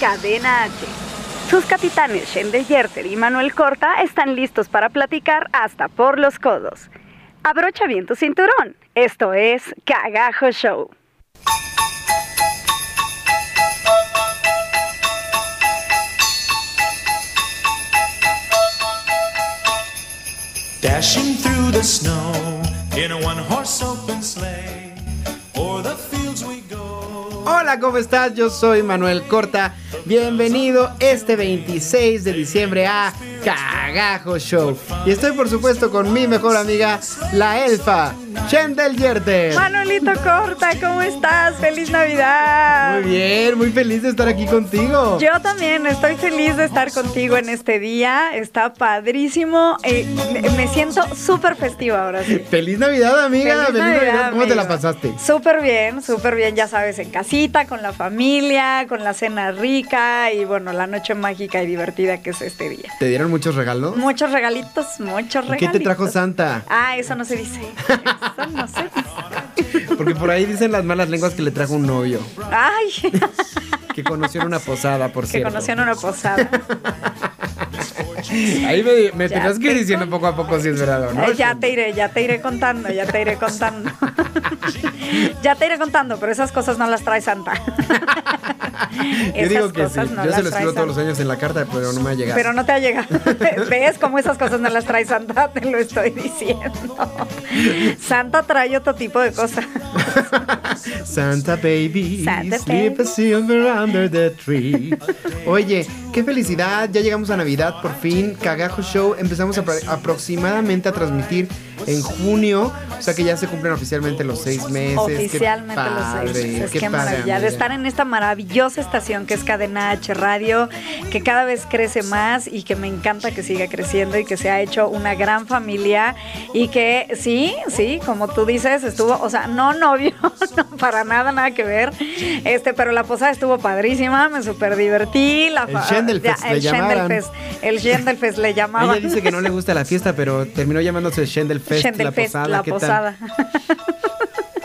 Cadena H. Sus capitanes Shendel Yerter y Manuel Corta están listos para platicar hasta por los codos. Abrocha bien tu cinturón. Esto es Cagajo Show. Dashing through the snow in a one horse open sleigh. O'er the. Hola, ¿cómo estás? Yo soy Manuel Corta. Bienvenido este 26 de diciembre a Cagajo Show. Y estoy por supuesto con mi mejor amiga, la elfa, Shendel Yerter. Manuelito Corta, ¿cómo estás? ¡Feliz Navidad! Muy bien, muy feliz de estar aquí contigo. Yo también estoy feliz de estar contigo en este día. Está padrísimo. Eh, me- siento súper festiva ahora sí. Feliz Navidad, amiga. Feliz Feliz, Navidad. Navidad, ¿Cómo te la pasaste? Súper bien, súper bien, ya sabes, en casita, con la familia, con la cena rica y bueno, la noche mágica y divertida que es este día. ¿Te dieron muchos regalos? Muchos regalitos, muchos ¿Y regalitos. ¿Qué te trajo Santa? Ah, eso no se dice. No dice. Porque por ahí dicen las malas lenguas que le trajo un novio. Ay, Que conoció en una posada, por que cierto. conocí en una posada. Ahí me, me tendrás que ir diciendo poco a poco si es verdad o no. Ya te iré, ya te iré contando, ya te iré contando. ya te iré contando, pero esas cosas no las trae Santa. Yo digo que sí. no Yo se lo escribo todos los años en la carta, pero no me ha llegado. Pero no te ha llegado. ¿Ves cómo esas cosas no las trae Santa? Te lo estoy diciendo. Santa trae otro tipo de cosas. Santa baby, Santa sleep silver under the tree. Oye, qué felicidad, ya llegamos a Navidad por fin. Cagajo Show empezamos apro- aproximadamente a transmitir en junio, o sea que ya se cumplen oficialmente los seis meses. Qué Oficialmente los seis meses. Qué, Qué, padre, maravilla. De estar en esta maravillosa estación que es Cadena H Radio, que cada vez crece más y que me encanta que siga creciendo y que se ha hecho una gran familia y que sí, sí, como tú dices, estuvo, o sea, no novio, no para nada, nada que ver. Este, pero la posada estuvo padrísima, me súper divertí. La El Schendelfest le el llamaban. Schendelfest, el Schendelfest le llamaban. Ella dice que no le gusta la fiesta, pero terminó llamándose Schendelfest, Schendelfest, la posada. la ¿qué tal? posada.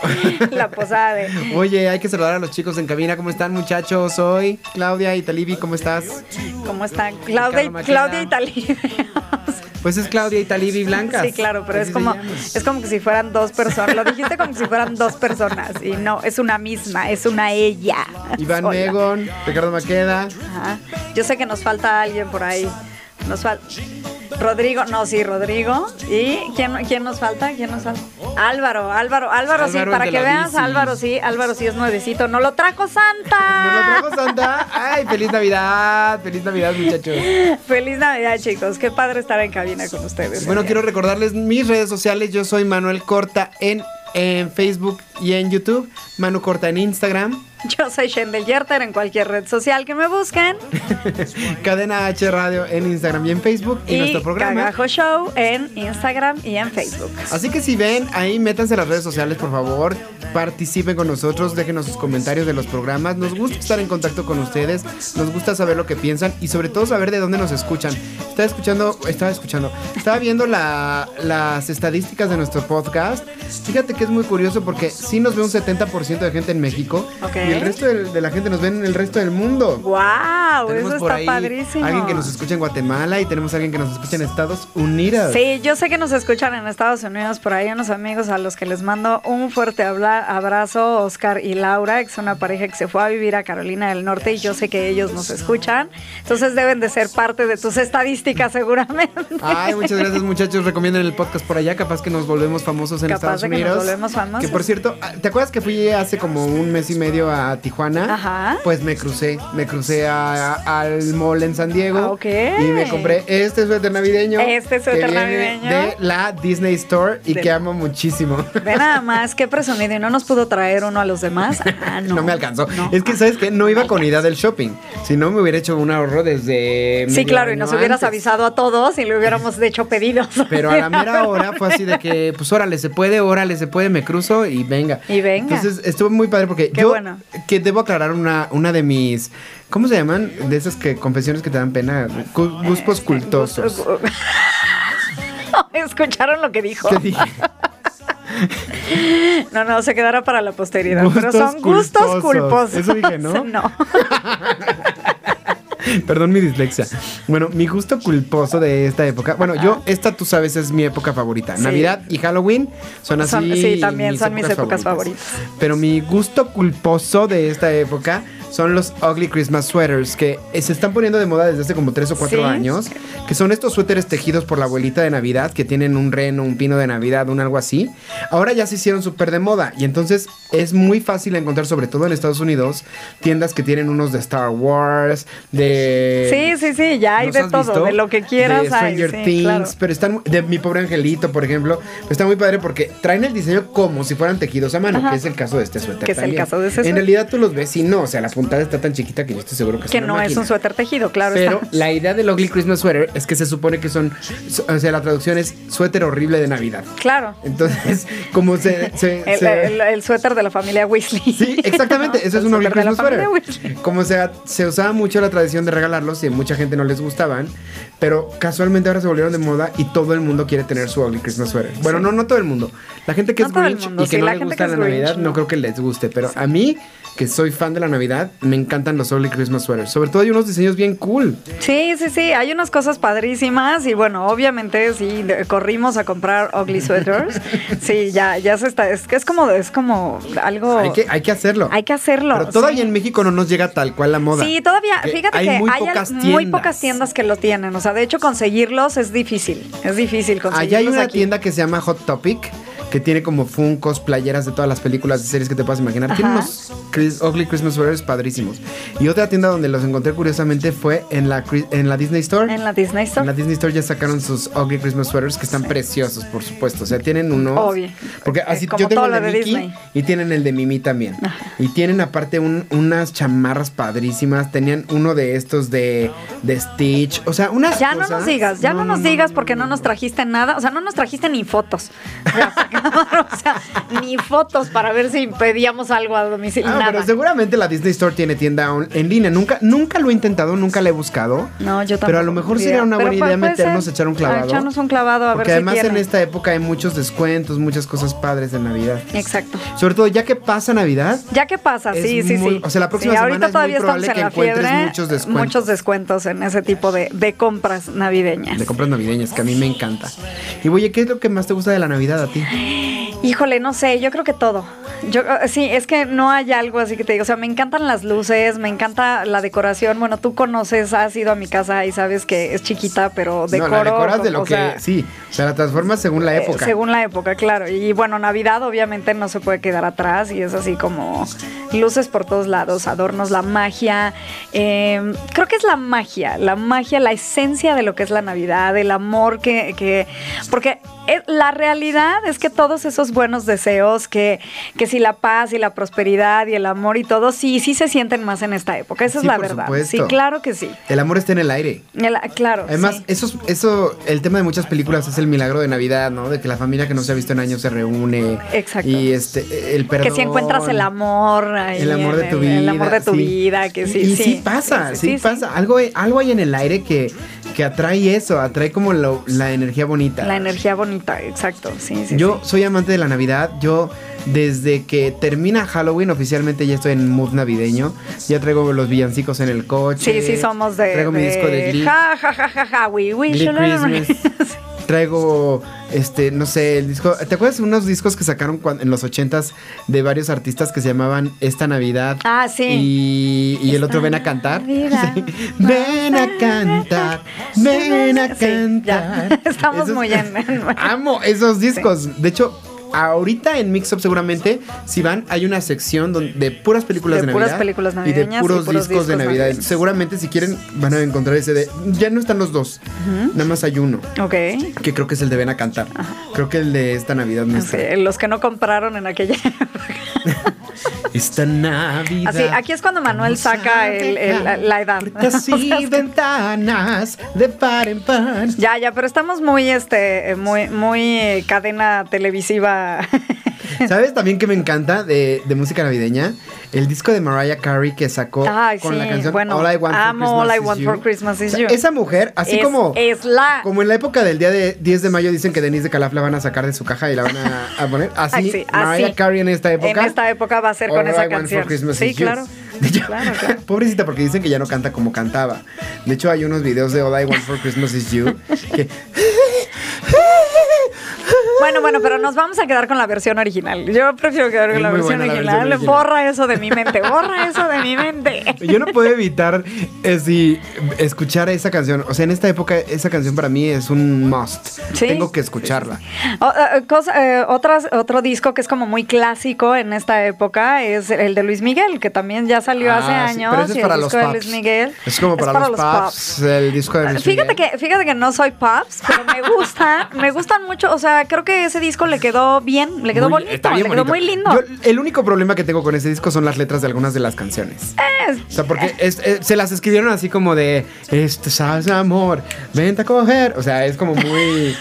la posada de Oye, hay que saludar a los chicos en cabina. ¿Cómo están, muchachos? Soy Claudia y Talibi. ¿Cómo estás? ¿Cómo están? Claudia. Claudia y Talía. Pues es Claudia y Talibi Blancas. Sí, claro, pero es como, es como que si fueran dos personas. Lo dijiste como si fueran dos personas. Y no, es una misma, es una ella. Iván sola. Megon, Ricardo Maqueda. Ajá. Yo sé que nos falta alguien por ahí. Nos falta. Rodrigo, no, sí, Rodrigo. ¿Y quién, quién nos falta? ¿Quién nos falta? Álvaro, Álvaro, Álvaro, sí, Álvaro, el para de que la veas, bici. Álvaro sí, Álvaro sí es nuevecito. No lo trajo Santa. ¿Nos lo trajo Santa? ¡Ay, feliz Navidad! ¡Feliz Navidad, muchachos! Feliz Navidad, chicos. Qué padre estar en cabina con ustedes. Bueno, quiero recordarles mis redes sociales. Yo soy Manuel Corta en, en Facebook y en YouTube. Manu Corta en Instagram. Yo soy Shendel Yerter en cualquier red social que me busquen. Cadena H Radio en Instagram y en Facebook. Y, nuestro programa. Cagajo Show en Instagram y en Facebook. Así que si ven, ahí métanse a las redes sociales, por favor. Participen con nosotros, déjenos sus comentarios de los programas. Nos gusta estar en contacto con ustedes, nos gusta saber lo que piensan y sobre todo saber de dónde nos escuchan. Estaba escuchando, estaba escuchando, estaba viendo la- las estadísticas de nuestro podcast. Fíjate que es muy curioso porque sí nos ve un 70% de gente en México y el resto del- de, la gente nos ve en el resto del mundo. ¡Wow! Tenemos Eso por está ahí padrísimo. alguien que nos escucha en Guatemala y tenemos alguien que nos escucha en Estados Unidos. Sí, yo sé que nos escuchan en Estados Unidos, por ahí unos amigos a los que les mando un fuerte abrazo, Oscar y Laura, que es una pareja que se fue a vivir a Carolina del Norte y yo sé que ellos nos escuchan, entonces deben de ser parte de tus estadísticas seguramente. Ay, muchas gracias muchachos. Recomienden el podcast por allá. Capaz que nos volvemos famosos en Capaz Estados de que nos Unidos. volvemos famosos. Que por cierto, ¿te acuerdas que fui hace como un mes y medio a Tijuana? Ajá. Pues me crucé, me crucé a- a- al mall en San Diego. Ah, ok. Y me compré este suéter navideño. Este suéter que viene navideño. De la Disney Store y De- que amo muchísimo. Ve nada más, qué presumido. ¿Y no nos pudo traer uno a los demás? Ah, no. No, me alcanzó. No. Es que, ¿sabes qué? No iba con idea del shopping. Si no, me hubiera hecho un ahorro desde. Sí, claro, y nos hubieras avisado a todos y le hubiéramos hecho pedidos. Pero a la mera hora fue así de que, pues órale, se puede, órale, se puede, me cruzo y venga. Y venga. Entonces estuvo muy padre porque Qué yo, bueno. Que debo aclarar una, una de mis, ¿cómo se llaman? De esas que confesiones que te dan pena, Gu- gustos cultosos. ¿Escucharon lo que dijo? No, no, se quedará para la posteridad. pero son gustos culposos. culposos. Eso dije, ¿no? No. Perdón mi dislexia. Bueno, mi gusto culposo de esta época. Bueno, yo, esta tú sabes es mi época favorita. Sí. Navidad y Halloween son así. Son- sí, también son mis épocas Pero mi gusto culposo de esta época son los ugly Christmas sweaters que eh, se están poniendo de moda desde hace como tres o cuatro Sí. años. Que son estos suéteres tejidos por la abuelita de Navidad que tienen un reno, un pino de Navidad, un algo así. Ahora ya se hicieron súper de moda y entonces es muy fácil encontrar, sobre todo en Estados Unidos, tiendas que tienen unos de Star Wars, de... Sí, sí, sí, ya hay ¿Los de todo, visto? de lo que quieras De hay, Stranger sí, Things, claro. pero están de mi pobre angelito, por ejemplo, está muy padre porque traen el diseño como si fueran tejidos a mano, Ajá. que es el caso de este suéter. Que es el caso de ese En suéter. realidad tú los ves y no, o sea, la puntada está tan chiquita que yo estoy seguro que es Que no es un suéter tejido, claro Pero está. la idea del ugly Christmas sweater es que se supone que son, o sea, la traducción es suéter horrible de Navidad. Claro. Entonces, como se, se- El, se- el- el suéter de la familia Weasley. Sí, exactamente, eso es un ugly Christmas sweater. Como se, se usaba mucho la tradición de regalarlos y a mucha gente no les gustaban, pero casualmente ahora se volvieron de moda y todo el mundo quiere tener su ugly Christmas sweater. Bueno, no, no todo el mundo. La gente que No es Grinch mundo, y que sí, no la le gente gusta la Navidad, no. no. creo que les guste, pero a mí, que soy fan de la Navidad, me encantan los ugly Christmas sweaters. Sobre todo hay unos diseños bien cool. Sí, sí, sí, hay unas cosas padrísimas y bueno, obviamente sí, corrimos a comprar ugly sweaters. Sí, ya, ya se está, es que es como, es como algo... Hay que, hay que hacerlo. Hay que hacerlo. Pero todavía sí. en México no nos llega tal cual la moda. Sí, todavía, Que fíjate hay que muy hay pocas muy pocas tiendas que lo tienen. O sea, de hecho, conseguirlos es difícil. Es difícil conseguirlos. Allá hay una aquí. tienda que se llama Hot Topic que tiene como funcos, playeras de todas las películas y series que te puedas imaginar. Tiene Ajá. unos Chris- ugly Christmas sweaters padrísimos. Y otra tienda donde los encontré curiosamente fue en la, en la Disney Store. En la Disney En Store. la Disney Store ya sacaron sus ugly Christmas sweaters que están preciosos, por supuesto. O sea, tienen uno. Obvio. Porque Eh, así como yo tengo el de, Mickey Disney. y tienen el de Mimi también. Y tienen aparte un- unas chamarras padrísimas. Tenían uno de estos de, de Stitch. O sea, unas Ya no nos digas, ya no, nos digas porque no, no, nos trajiste nada, o sea, no nos trajiste ni fotos. O sea, ni fotos para ver si pedíamos algo a domicilio. Ah, nada. pero seguramente la Disney Store tiene tienda on- en línea. Nunca, nunca lo he intentado, nunca la he buscado. No, yo tampoco. Pero a lo mejor sería una buena idea meternos a echar un clavado. A echarnos un clavado a Porque ver además si en esta época hay muchos descuentos, muchas cosas padres de Navidad. Exacto. Sobre todo ya que pasa Navidad. Ya que pasa, sí, sí, muy- sí. o sea, la próxima Sí, semana ahorita es muy todavía estamos probable en que la encuentres fiebre. muchos descuentos. Muchos descuentos en ese tipo de, de compras navideñas. De compras navideñas, que a mí me encanta. Y oye, ¿qué es lo que más te gusta de la Navidad a ti? Híjole, no sé, yo creo que todo. Yo eh, sí, es que no hay algo así que te digo, o sea, me encantan las luces, me encanta la decoración. Bueno, tú conoces, has ido a mi casa y sabes que es chiquita, pero decoro. no, la decoras de lo o que... sea, sí, o sea, la transformas según la eh, época. según la época, claro. Y bueno, Navidad obviamente no se puede quedar atrás y es así como luces por todos lados, adornos, la magia. eh, creo que es la magia, la magia, la esencia de lo que es la Navidad, el amor que... que porque la realidad es que todos esos buenos deseos, que, que si la paz y la prosperidad y el amor y todo, sí, sí se sienten más en esta época. Esa Sí, es la por verdad. supuesto. Sí, claro que sí. El amor está en el aire. El- claro. Además, sí. eso, es- eso, el tema de muchas películas es el milagro de Navidad, ¿no? De que la familia que no se ha visto en años se reúne. Exacto. Y este, el perdón. Que si encuentras el amor. ahí El amor de tu vida. El amor de tu sí. vida, que sí. Y sí, pasa, sí, pasa. Algo, algo hay en el aire que, que atrae eso, atrae como lo- la energía bonita. La energía bonita, exacto. Sí, sí. Yo sí. soy amante de la Navidad. Yo, desde que termina Halloween, oficialmente ya estoy en mood navideño. Ya traigo los villancicos en el coche. Sí, sí, somos de. Traigo mi de disco de Glee. Ja, ja, ja, ja, ja, we wish Glee Christmas. traigo, este, no sé, el disco. ¿Te acuerdas de unos discos que sacaron cuan- en los ochentas de varios artistas que se llamaban Esta Navidad? Ah, sí. Y, y el otro Ven a cantar. Sí. Ven a cantar, ven a cantar. Estamos muy en- en- Amo esos discos. De hecho, ahorita en Mix Up seguramente, si van, hay una sección donde, de puras películas de, De puras Navidad. películas Y de navideñas y puros, puros discos de Navidad. navideños. Seguramente si quieren van a encontrar ese de... Ya no están los dos. Nada más hay uno. Ok. Que creo que es el de Ven a cantar. Creo que el de esta Navidad no está. Los que no compraron en aquella Esta Navidad. Así, aquí es cuando Manuel saca el- el- la edad. O sea, que- ventanas de par en par. Ya, ya, pero estamos muy, este, muy, muy eh, cadena televisiva. ¿Sabes también que me encanta de, de música navideña? El disco de Mariah Carey que sacó Ay, con sí, la canción bueno, All I Want amo for Christmas All I Is Want You. for Christmas Is O sea, You. Esa mujer, así Es- como, es la- como en la época del día de 10 de mayo dicen que Denise de Calaf la van a sacar de su caja y la van a, a poner. Así, Ay, sí, Mariah así. Carey en esta época. En esta época va a ser con I esa canción. Christmas Sí, Is You. claro. Hecho, Claro, claro. Pobrecita, porque dicen que ya no canta como cantaba. De hecho, hay unos videos de All I Want for Christmas Is You que. Bueno, bueno, pero nos vamos a quedar con la versión original. Yo prefiero quedar con Es la versión, la original. versión original. Borra eso de mi mente, borra eso de mi mente. Yo no puedo evitar eh, escuchar esa canción. O sea, en esta época, esa canción para mí es un must. Sí, Tengo que escucharla. O- eh, cosa- eh, otras- otro disco que es como muy clásico en esta época es el de Luis Miguel, que también ya salió hace Ah, sí, años. pero ese es y el para los disco de. Luis Miguel Es como para, los, pops, el disco de Luis Fíjate Miguel. que, fíjate que no soy pops, pero me gustan, me gustan mucho. O sea, creo que ese disco le quedó bien, le quedó Muy- bonito, le quedó bonito. muy lindo. Yo, el único problema que tengo con ese disco son las letras de algunas de las canciones. O sea, porque es- eh, se las escribieron así como de, este sabes amor, vente a coger. O sea, es como muy,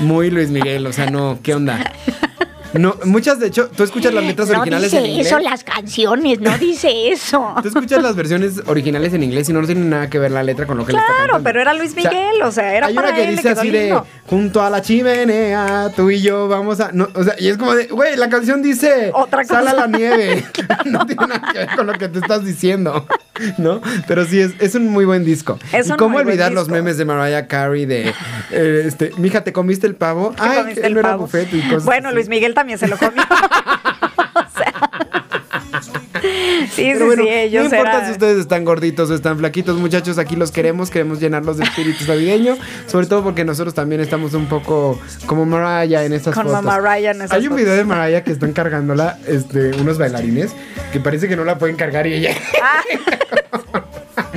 muy Luis Miguel. O sea, no, ¿qué onda? No, muchas de hecho, tú escuchas las letras No originales dice en inglés. eso las canciones, no dice eso. Tú escuchas las versiones originales en inglés y no tienen nada que ver la letra con lo que le está Claro, pero era Luis O sea, Miguel, o sea, era hay para una que él, dice así lindo. de junto a la chimenea, tú y yo vamos a. No, o sea, y es como de, güey, la canción dice Otra sal a cosa. la nieve. no tiene nada que ver con lo que te estás diciendo. ¿No? Pero sí, es, es un muy buen disco. Es y cómo olvidar los memes de Mariah Carey de eh, este, mija, ¿te comiste el pavo? ¿Te Ay, el no era buffet y cosas Bueno, así. Luis Miguel también se lo comió. O sea, sí, Pero sí, bueno, sí, ellos no importa eran- si ustedes están gorditos o están flaquitos, muchachos, aquí los queremos, queremos llenarlos de espíritu navideño, sobre todo porque nosotros también estamos un poco como Mariah en estas Con fotos. Mariah en esas Hay un video de Mariah que están cargándola este, unos bailarines que parece que no la pueden cargar y ella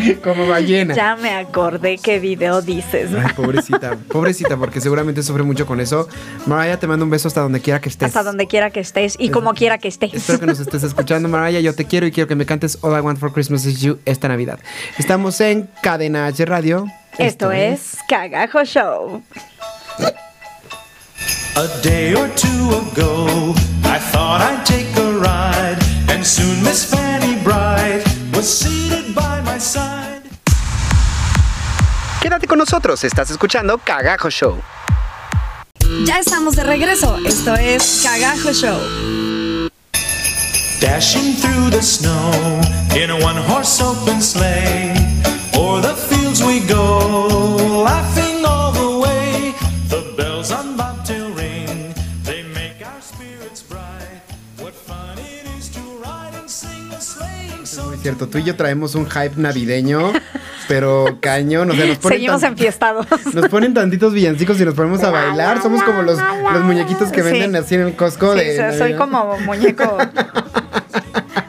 como ballena. Ya me acordé qué video dices. Ay, pobrecita, pobrecita, porque seguramente sufre mucho con eso. Mariah, te mando un beso hasta donde quiera que estés. Hasta donde quiera que estés y como quiera que estés. Espero que nos estés escuchando, Mariah. Yo te quiero y quiero que me cantes All I Want for Christmas is You esta Navidad. Estamos en Cadena H Radio. Esto es Cagajo Show. A day or two ago, I thought I'd take a ride, and soon Miss Fanny Bright was seated by my side. Quédate con nosotros, estás escuchando Cagajo Show. Ya estamos de regreso. Esto es Cagajo Show. Dashing through the snow in a one horse open sleigh. O'er the fields we go, cierto, tú y yo traemos un hype navideño, pero cañón, o sea, nos ponen, Seguimos enfiestados. nos ponen tantitos villancicos y nos ponemos a bailar. Somos como los, los muñequitos que Sí. venden así en el Costco Sí, de o sea, soy como muñeco.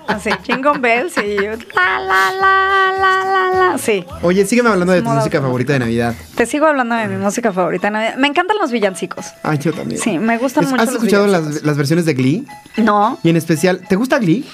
Así, jingle bells y la la la la la la. Sí. Oye, sígueme hablando de tu Modo música automático. favorita de Navidad. Te sigo hablando de mi música favorita. de Navidad. Me encantan los villancicos. Ay, yo también. Sí, me gustan mucho ¿Has los escuchado las versiones de Glee? No. Y en especial, ¿te gusta Glee?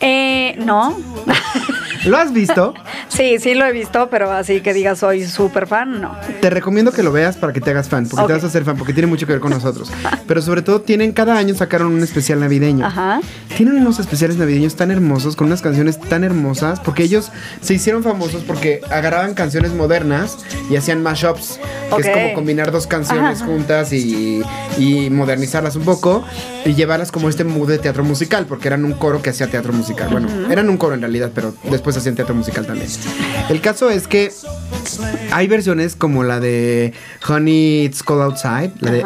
Eh, no. ¿Lo has visto? sí, sí lo he visto, pero así que digas soy súper fan, no. Te recomiendo que lo veas para que te hagas fan, porque Ok. te vas a hacer fan, porque tiene mucho que ver con nosotros. Pero sobre todo tienen, cada año sacaron un especial navideño. Ajá. Tienen unos especiales navideños tan hermosos, con unas canciones tan hermosas, porque ellos se hicieron famosos porque agarraban canciones modernas y hacían mashups, que Ok. es como combinar dos canciones Ajá. juntas y, y modernizarlas un poco y llevarlas como este mood de teatro musical, porque eran un coro que hacía teatro musical. Bueno, eran un coro en realidad, pero después después hacían teatro musical también. El caso es que hay versiones como la de Honey It's Cold Outside, la de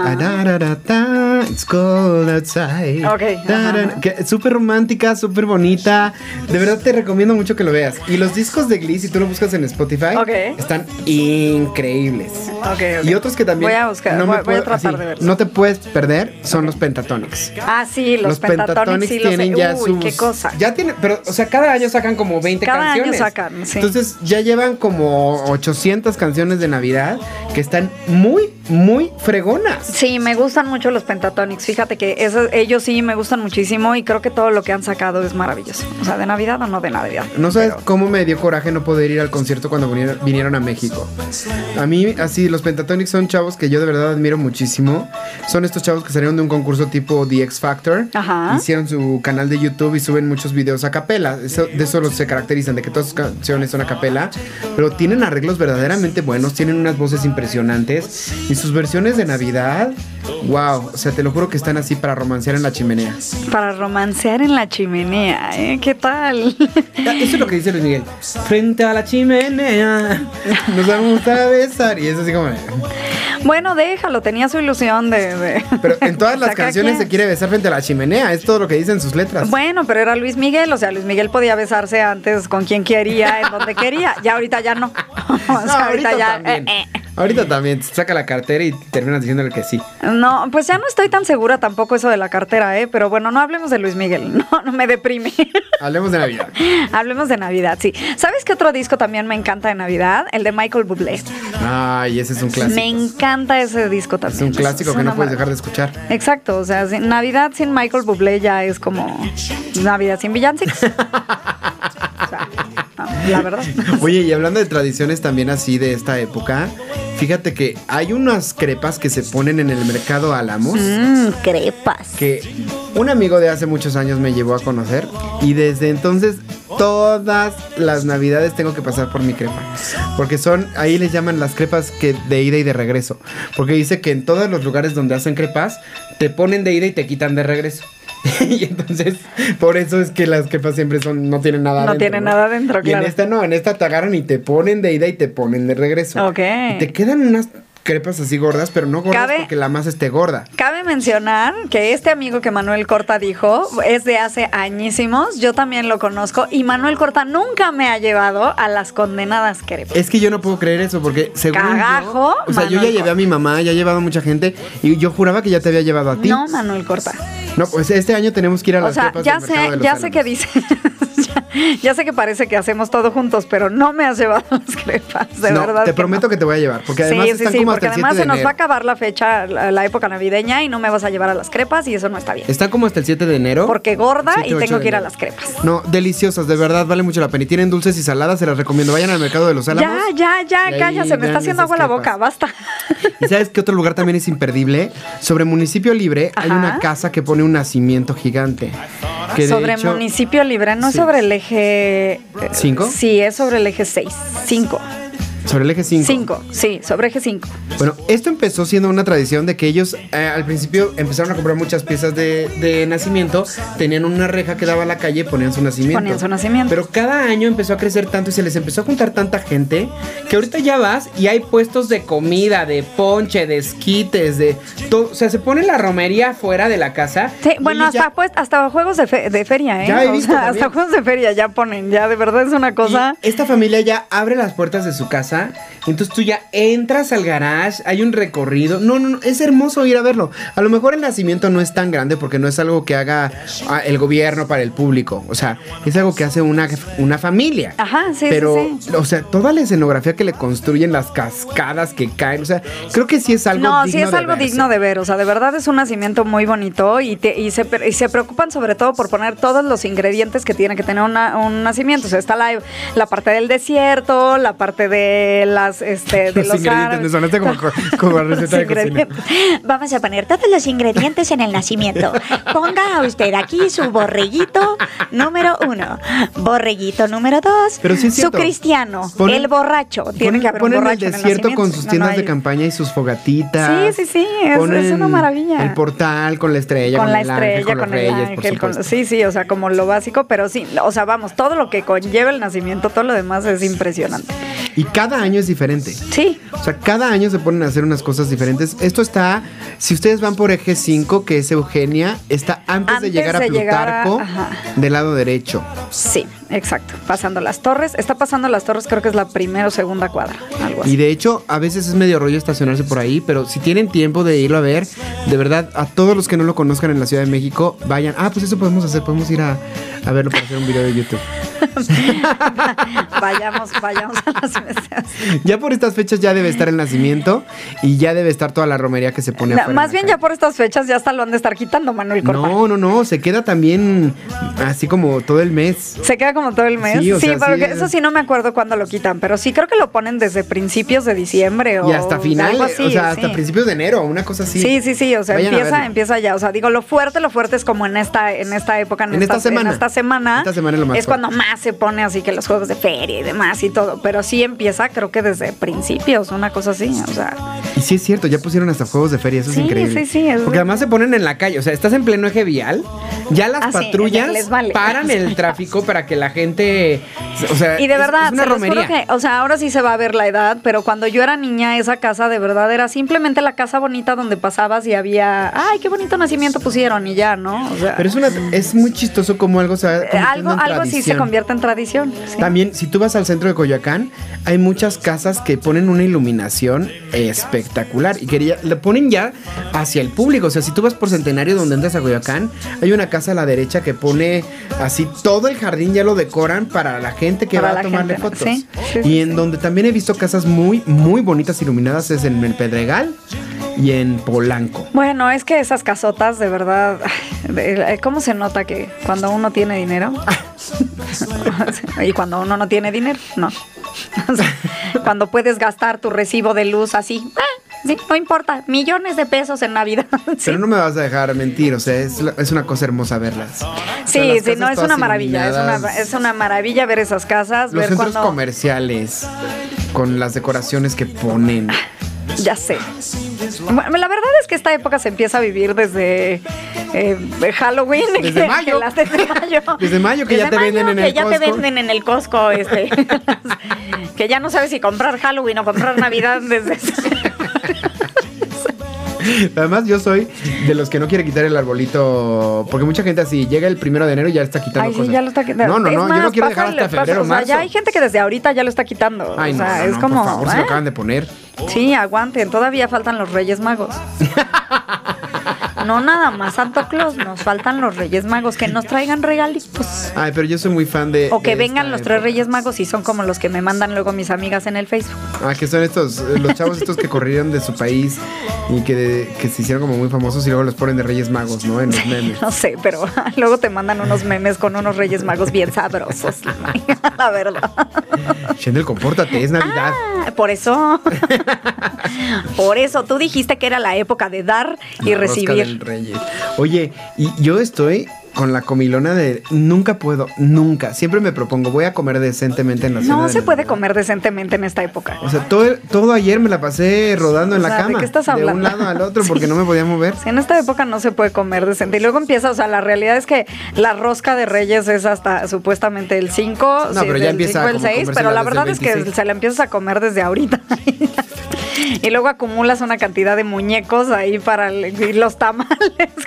Ajá. "Ah, da, da, da, da, It's Cold Outside. Ok, Da, da, ajá. que es súper romántica, súper bonita. De verdad te recomiendo mucho que lo veas. Y los discos de Glee, si tú lo buscas en Spotify, Ok. están increíbles. Ok, ok. Y otros que también Voy a buscar, no, voy, a tratar así, de verlos. no te puedes perder son los Pentatonics. Ah, sí, los, Los Pentatonics, sí, los tienen sé. ya Uy, sus. qué cosa. Ya tienen, pero, o sea, cada año sacan como 20 Cada año canciones. sacan, sí. Entonces ya llevan como 800 canciones de Navidad que están muy, muy fregonas. Sí, me gustan mucho los Pentatonics. Fíjate que esos- ellos sí me gustan muchísimo y creo que todo lo que han sacado es maravilloso. O sea, de Navidad o no de Navidad. No sabes Pero- cómo me dio coraje no poder ir al concierto cuando vinieron, vinieron a México. A mí, así, los Pentatonics son chavos que yo de verdad admiro muchísimo. Son estos chavos que salieron de un concurso tipo The X Factor. Ajá. Hicieron su canal de YouTube y suben muchos videos a capela. Eso- de eso los se caracterizan, de que todas sus canciones son a capela. Pero tienen arreglos verdaderamente buenos, tienen unas voces impresionantes. Y sus versiones de Navidad, wow. O sea, te lo juro que están así para romancear en la chimenea. Para romancear en la chimenea, ¿eh? ¿Qué tal? Eso es lo que dice Luis Miguel. Frente a la chimenea, nos vamos a besar. Y es así como. bueno, déjalo, tenía su ilusión de... de- Pero en todas las canciones se quiere besar frente a la chimenea. Es todo lo que dicen sus letras. Bueno, pero era Luis Miguel, o sea, Luis Miguel podía besarse antes con quien quería, en donde quería. Ya ahorita ya no. O sea, No, ahorita, ya. también. eh, eh. Ahorita también saca la cartera y terminas diciéndole que sí. No, pues ya no estoy tan segura tampoco eso de la cartera, ¿eh? Pero bueno, no hablemos de Luis Miguel. No, no me deprime. Hablemos de Navidad. Hablemos de Navidad, sí. ¿Sabes qué otro disco también me encanta de Navidad? El de Michael Bublé. Ay, ese es un clásico. Me encanta ese disco Es también. un clásico Es que no puedes dejar de escuchar. Exacto, o sea, sin- Navidad sin Michael Bublé ya es como Navidad sin villancicos. O sea, no, la verdad. Oye, y hablando de tradiciones también así de esta época, fíjate que hay unas crepas que se ponen en el mercado Álamos. Mmm, crepas. que un amigo de hace muchos años me llevó a conocer y desde entonces todas las navidades tengo que pasar por mi crepa porque son ahí les llaman las crepas que de ida y de regreso porque dice que en todos los lugares donde hacen crepas te ponen de ida y te quitan de regreso y entonces por eso es que las crepas siempre son no tienen nada No adentro, tienen nada adentro, y en claro. esta no en esta te agarran y te ponen de ida y te ponen de regreso Ok. y te quedan unas crepas así gordas pero no gordas Cabe- porque la masa esté gorda Cabe mencionar que este amigo que Manuel Corta dijo es de hace añísimos, yo también lo conozco y Manuel Corta nunca me ha llevado a las condenadas crepas. Es que yo no puedo creer eso porque según Cagajo, yo, o sea, yo ya llevé a mi mamá, ya he llevado a mucha gente y yo juraba que ya te había llevado a ti. No, Manuel Corta. No, pues este año tenemos que ir a las O sea, crepas ya del mercado de sé, los ya sé que Álamos. dice, ya, ya sé que parece que hacemos todo juntos, pero no me has llevado las crepas, de no, verdad. te que prometo no. que te voy a llevar porque además sí, sí, están sí, como porque hasta el 7 además de se nos enero. va a acabar la fecha, la, la época navideña y no me vas a llevar a las crepas y eso no está bien. Están como hasta el 7 de enero. Porque gorda 7, y 8 tengo que ir a las crepas. No, deliciosas, de verdad, vale mucho la pena. Y tienen dulces y saladas, se las recomiendo. Vayan al mercado de los Álamos. Ya, ya, ya, se me está haciendo agua la boca, basta. ¿Y sabes qué otro lugar también es imperdible? Sobre Municipio Libre hay una casa que pone un nacimiento gigante. Que sobre hecho- municipio libre, no es sobre el eje... eh, ¿Cinco? Sí, es sobre el eje 6. 5. Sobre el eje 5. 5, sí, sobre eje 5. Bueno, esto empezó siendo una tradición de que ellos eh, al principio empezaron a comprar muchas piezas de, de nacimiento, tenían una reja que daba a la calle y ponían su nacimiento. Ponían su nacimiento. Pero cada año empezó a crecer tanto y se les empezó a juntar tanta gente que ahorita ya vas y hay puestos de comida, de ponche, de esquites, de todo. O sea, se pone la romería fuera de la casa. Sí, bueno, hasta ya- pues, hasta juegos de, fe- de feria, ¿eh? Ya he O visto sea, hasta juegos de feria ya ponen, ya de verdad es una cosa. Y esta familia ya abre las puertas de su casa. Entonces tú ya entras al garage, hay un recorrido. No, no, no, es hermoso ir a verlo. A lo mejor el nacimiento no es tan grande porque no es algo que haga ah, el gobierno para el público. O sea, es algo que hace una, una familia. Ajá, sí, sí, Pero, sí. o sea, toda la escenografía que le construyen, las cascadas que caen. O sea, creo que sí es algo No, digno sí es de algo digno de ver, o sea, de verdad es un nacimiento muy bonito y, te- y, se, y se preocupan sobre todo por poner todos los ingredientes que tiene que tener una- un nacimiento. O sea, está la, la parte del desierto, la parte de de las, este, de Los los, ingredientes, sonaste como, a receta de cocina. Vamos a poner todos los ingredientes en el nacimiento. Ponga usted aquí su borreguito número uno, borreguito número dos, Pero sí es su cristiano, Ponen- el borracho. Tiene que haber un ponen el borracho en el desierto con sus no, tiendas no de campaña y sus fogatitas. Sí, sí, sí, es- es Ponen una maravilla. El portal con la estrella, con, la el ángel, estrella, con, con, los el reyes, ángel, con- sí, sí, o sea, como lo básico, pero sí, o sea, vamos, todo lo que conlleva el nacimiento, todo lo demás es impresionante. Y cada año es diferente. Sí, O sea, cada año se ponen a hacer unas cosas diferentes. Esto está, si ustedes van por eje 5, que es Eugenia, está antes, de llegar a de llegar a- Plutarco, del lado derecho. sí, exacto. Pasando las torres, está pasando las torres, creo que es la primera o segunda cuadra, algo así. Y de hecho, a veces es medio rollo estacionarse por ahí, pero si tienen tiempo de irlo a ver, de verdad, a todos los que no lo conozcan en la Ciudad de México, vayan. Ah, pues eso podemos hacer, podemos ir a, a verlo para hacer un video de YouTube. vayamos, vayamos a las mesas. Ya por estas fechas ya debe estar el nacimiento y ya debe estar toda la romería que se pone No, más bien ya por estas fechas ya hasta lo han de estar quitando, Manuel Corpa. No, no, no, se queda también así como todo el mes. Se queda como todo el mes. Sí, Sí, o sea, pero sí que es- eso sí no me acuerdo cuándo lo quitan, pero sí creo que lo ponen desde principios de diciembre o y hasta final, algo así, o sea, hasta sí. principios de enero, una cosa así. Sí, sí, sí, o sea, Vayan empieza, empieza ya, o sea, digo, lo fuerte, lo fuerte es como en esta, en esta época, en, En esta semana. en esta semana, Esta semana es lo más fuerte. cuando más se pone así que los juegos de feria y demás y todo, pero sí empieza, creo que desde principios, una cosa así, o sea, Y sí es cierto, ya pusieron hasta juegos de feria, eso Sí, es increíble. sí, sí, es Porque además se ponen en la calle, o sea, estás en pleno eje vial, ya las Ah, sí, patrullas ya les vale. paran el tráfico para que la gente, o sea, Y de verdad, es una se romería. que, o sea, ahora sí se va a ver la edad, pero cuando yo era niña, esa casa de verdad era simplemente la casa bonita donde pasabas y había, ay, qué bonito nacimiento pusieron y ya, ¿no? O sea, Pero es una es muy chistoso como algo se va algo, en algo sí se convierte en tradición. sí. También, si tú vas al centro de Coyoacán, hay muchas casas que ponen una iluminación espectacular y que le ponen ya hacia el público. O sea, si tú vas por Centenario donde entras a Coyoacán, hay una casa a la derecha que pone así todo el jardín ya lo decoran para la gente que Para va a tomarle gente, fotos. sí, sí, y en donde también he visto casas muy, muy bonitas iluminadas es en el Pedregal y en Polanco. Bueno, es que esas casotas, de verdad, de- ¿cómo se nota que cuando uno tiene dinero? y cuando uno no tiene dinero, no. O sea, cuando puedes gastar tu recibo de luz así, ah, sí, no importa, millones de pesos en Navidad. sí. Pero no me vas a dejar mentir, o sea, es, es una cosa hermosa verlas. O sea, Sí, sí, no, es una maravilla, es una, es una maravilla ver esas casas, Los ver centros cuando... comerciales con las decoraciones que ponen. Ya sé. Bueno, la verdad es que esta época se empieza a vivir desde eh, Halloween. Desde que- mayo. que las- desde mayo. Desde mayo que ya te venden en que el ya te Costco. venden en el Costco, este. que ya no sabes si comprar Halloween o comprar Navidad desde Además, yo soy de los que no quiere quitar el arbolito. Porque mucha gente así llega el primero de enero y ya está quitando Ay, sí, cosas. ya lo está quitando. No, no, Es no, yo no quiero dejar hasta febrero, pasa- o sea, marzo. ya hay gente que desde ahorita ya lo está quitando. Ay, o sea, no, es como. por favor, se lo ¿eh? acaban de poner. Sí, aguanten, todavía faltan los Reyes Magos. No nada más Santo Claus, nos faltan los Reyes Magos que nos traigan regalitos. Ay, pero yo soy muy fan de. O que de vengan los tres. Reyes Magos y son como los que me mandan luego mis amigas en el Facebook. Ah, que son estos, eh, los chavos estos que corrieron de su país y que, que se hicieron como muy famosos y luego los ponen de Reyes Magos, ¿no? En los memes. No sé, pero luego te mandan unos memes con unos Reyes Magos bien sabrosos. La verdad. Shendel, compórtate, es Navidad. Ah, Por eso. Por eso tú dijiste que era la época de dar y La recibir. Oye, y yo estoy con la comilona de nunca puedo, nunca. Siempre me propongo, voy a comer decentemente en la cena No se puede Navidad. comer decentemente en esta época. O sea, todo, todo ayer me la pasé rodando en la sea, ¿de cama. qué estás De un hablando? lado al otro porque no me podía mover. Sí, en esta época no se puede comer decente. Y luego empieza, o sea, la realidad es que la rosca de Reyes es hasta supuestamente el 5, No, pero ya empieza 5 al como 6, comérsela pero la verdad el es que 26. se la empiezas a comer desde ahorita. y luego acumulas una cantidad de muñecos ahí para el- los tamales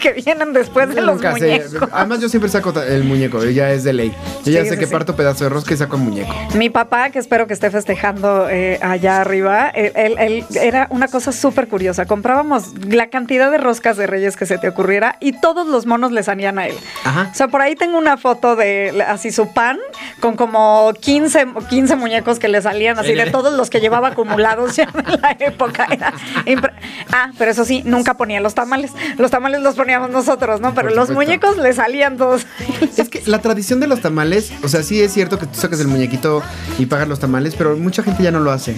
que vienen después de los sé. Además, yo siempre saco el muñeco, ya es de ley. Yo ya Sí, sé sí, que sí. parto pedazo de rosca y saco el muñeco. Mi papá, que espero que esté festejando eh, allá arriba, él, él- él- era una cosa súper curiosa. Comprábamos la cantidad de roscas de reyes que se te ocurriera y todos los monos le salían a él. Ajá. O sea, por ahí tengo una foto de así su pan con como 15, 15 muñecos que le salían así de todos los que llevaba acumulados ya en la época. Era impre- ah, pero eso sí, nunca ponía los tamales. Los tamales los poníamos nosotros, ¿no? Pero los muñecos le salían todos. Es que la tradición de los tamales, o sea, sí es cierto que tú sacas el muñequito y pagas los tamales, pero mucha gente ya no lo hace.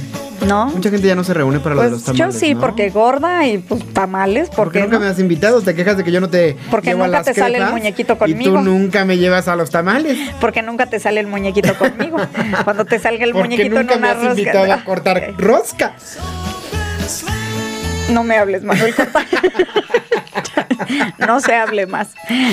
¿No? Mucha gente ya no se reúne para lo de los Pues tamales. yo sí, ¿no? porque gorda y pues tamales, ¿Por ¿por qué qué nunca no? me has invitado? Te quejas de que yo no te Porque llevo a nunca las te sale el muñequito Y conmigo. tú nunca me llevas a los tamales. Porque nunca te sale el muñequito conmigo. Cuando te salga el Porque muñequito nunca en me has rosca. invitado a cortar rosca. No me hables, Manuel. No se hable más.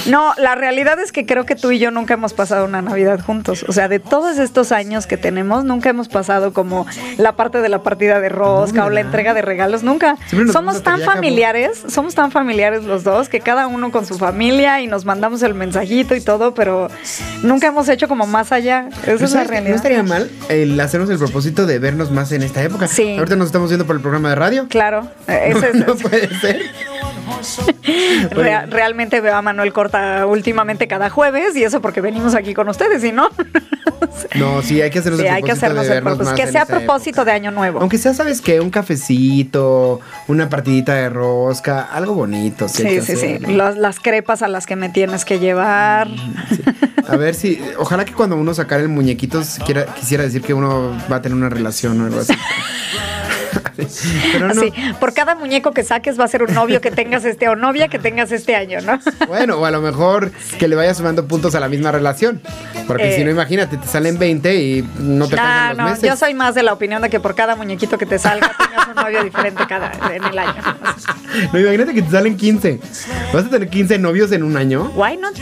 No, la realidad es que creo que tú y yo nunca hemos pasado una Navidad juntos. O sea, de todos estos años que tenemos, nunca hemos pasado como la parte de la partida de rosca No, o la entrega de regalos. Nunca. Somos tan acabó. familiares, somos tan familiares los dos que cada uno con su familia y nos mandamos el mensajito y todo, pero nunca hemos hecho como más allá. Esa Pero es la realidad. No estaría mal el hacernos el propósito de vernos más en esta época. Sí. Ahorita nos estamos viendo por el programa de radio. Claro, eh, ese es- no puede ser. Rea- realmente veo a Manuel Corta últimamente cada jueves y eso porque venimos aquí con ustedes, y no. No, sí, hay que hacernos Sí, el hay que hacernos de el vernos propósito. más Que sea a propósito época. de Año Nuevo. Aunque sea, ¿sabes qué? Un cafecito, una partidita de rosca, algo bonito. Sí, Sí, sí, sí. Las, las crepas a las que me tienes que llevar. A ver si, ojalá que cuando uno sacara el muñequito quiera, quisiera decir que uno va a tener una relación o algo así. Pero no. Así, por cada muñeco que saques va a ser un novio que tengas este o novia que tengas este año, ¿no? Bueno, o a lo mejor que le vayas sumando puntos a la misma relación. Porque Eh. si no, imagínate, te salen 20 y no te No, alcanzan los no, meses. yo soy más de la opinión de que por cada muñequito que te salga tengas un novio diferente cada en el año. No, imagínate que te salen 15. ¿Vas a tener 15 novios en un año? Why not?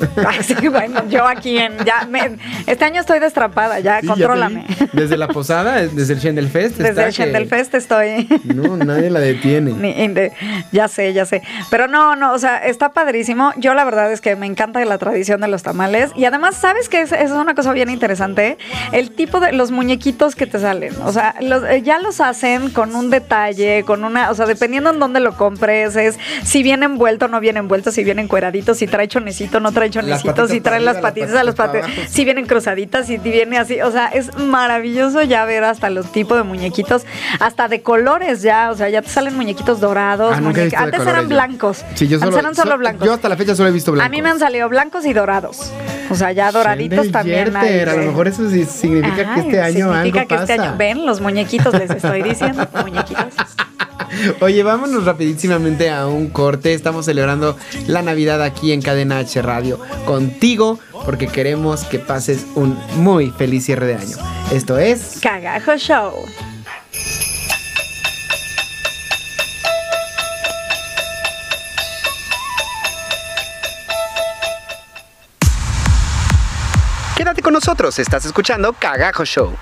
Ay, sí, bueno, yo aquí en ya me- este año estoy destrapada, ya Sí, contrólame. Desde la posada, desde el Shendel Fest. Desde el Shendel Fest estoy. No, nadie la detiene. Ni- ya sé, ya sé. Pero no, no, o sea, está padrísimo. Yo la verdad es que me encanta la tradición de los tamales. Y además, ¿sabes qué? Es, es una cosa bien interesante. El tipo de los muñequitos que te salen. O sea, los- eh, ya los hacen con un detalle, con una, o sea, dependiendo en dónde lo compres, es si viene envuelto o no viene envuelto, si viene encueradito, si trae chonecito, no trae patitas si trae las patitas a los patitas si vienen cruzaditas, si viene así. O sea, es maravilloso ya ver hasta los tipos de muñequitos, hasta de colores ya. O sea, ya te salen muñequitos dorados. Ah, Antes colores eran blancos. Sí, yo Antes solo, eran solo so- blancos. Yo hasta la fecha solo he visto blancos. A mí me han salido blancos y dorados. O sea, ya doraditos Shendel también. hay A lo mejor eso sí significa que este año significa algo que pasa. este año- ven, los muñequitos les estoy diciendo, muñequitos. Oye, vámonos rapidísimamente a un corte. Estamos celebrando la Navidad aquí en Cadena H Radio contigo porque queremos que pases un muy feliz cierre de año. Esto es Cagajo Show. Quédate con nosotros, estás escuchando Cagajo Show.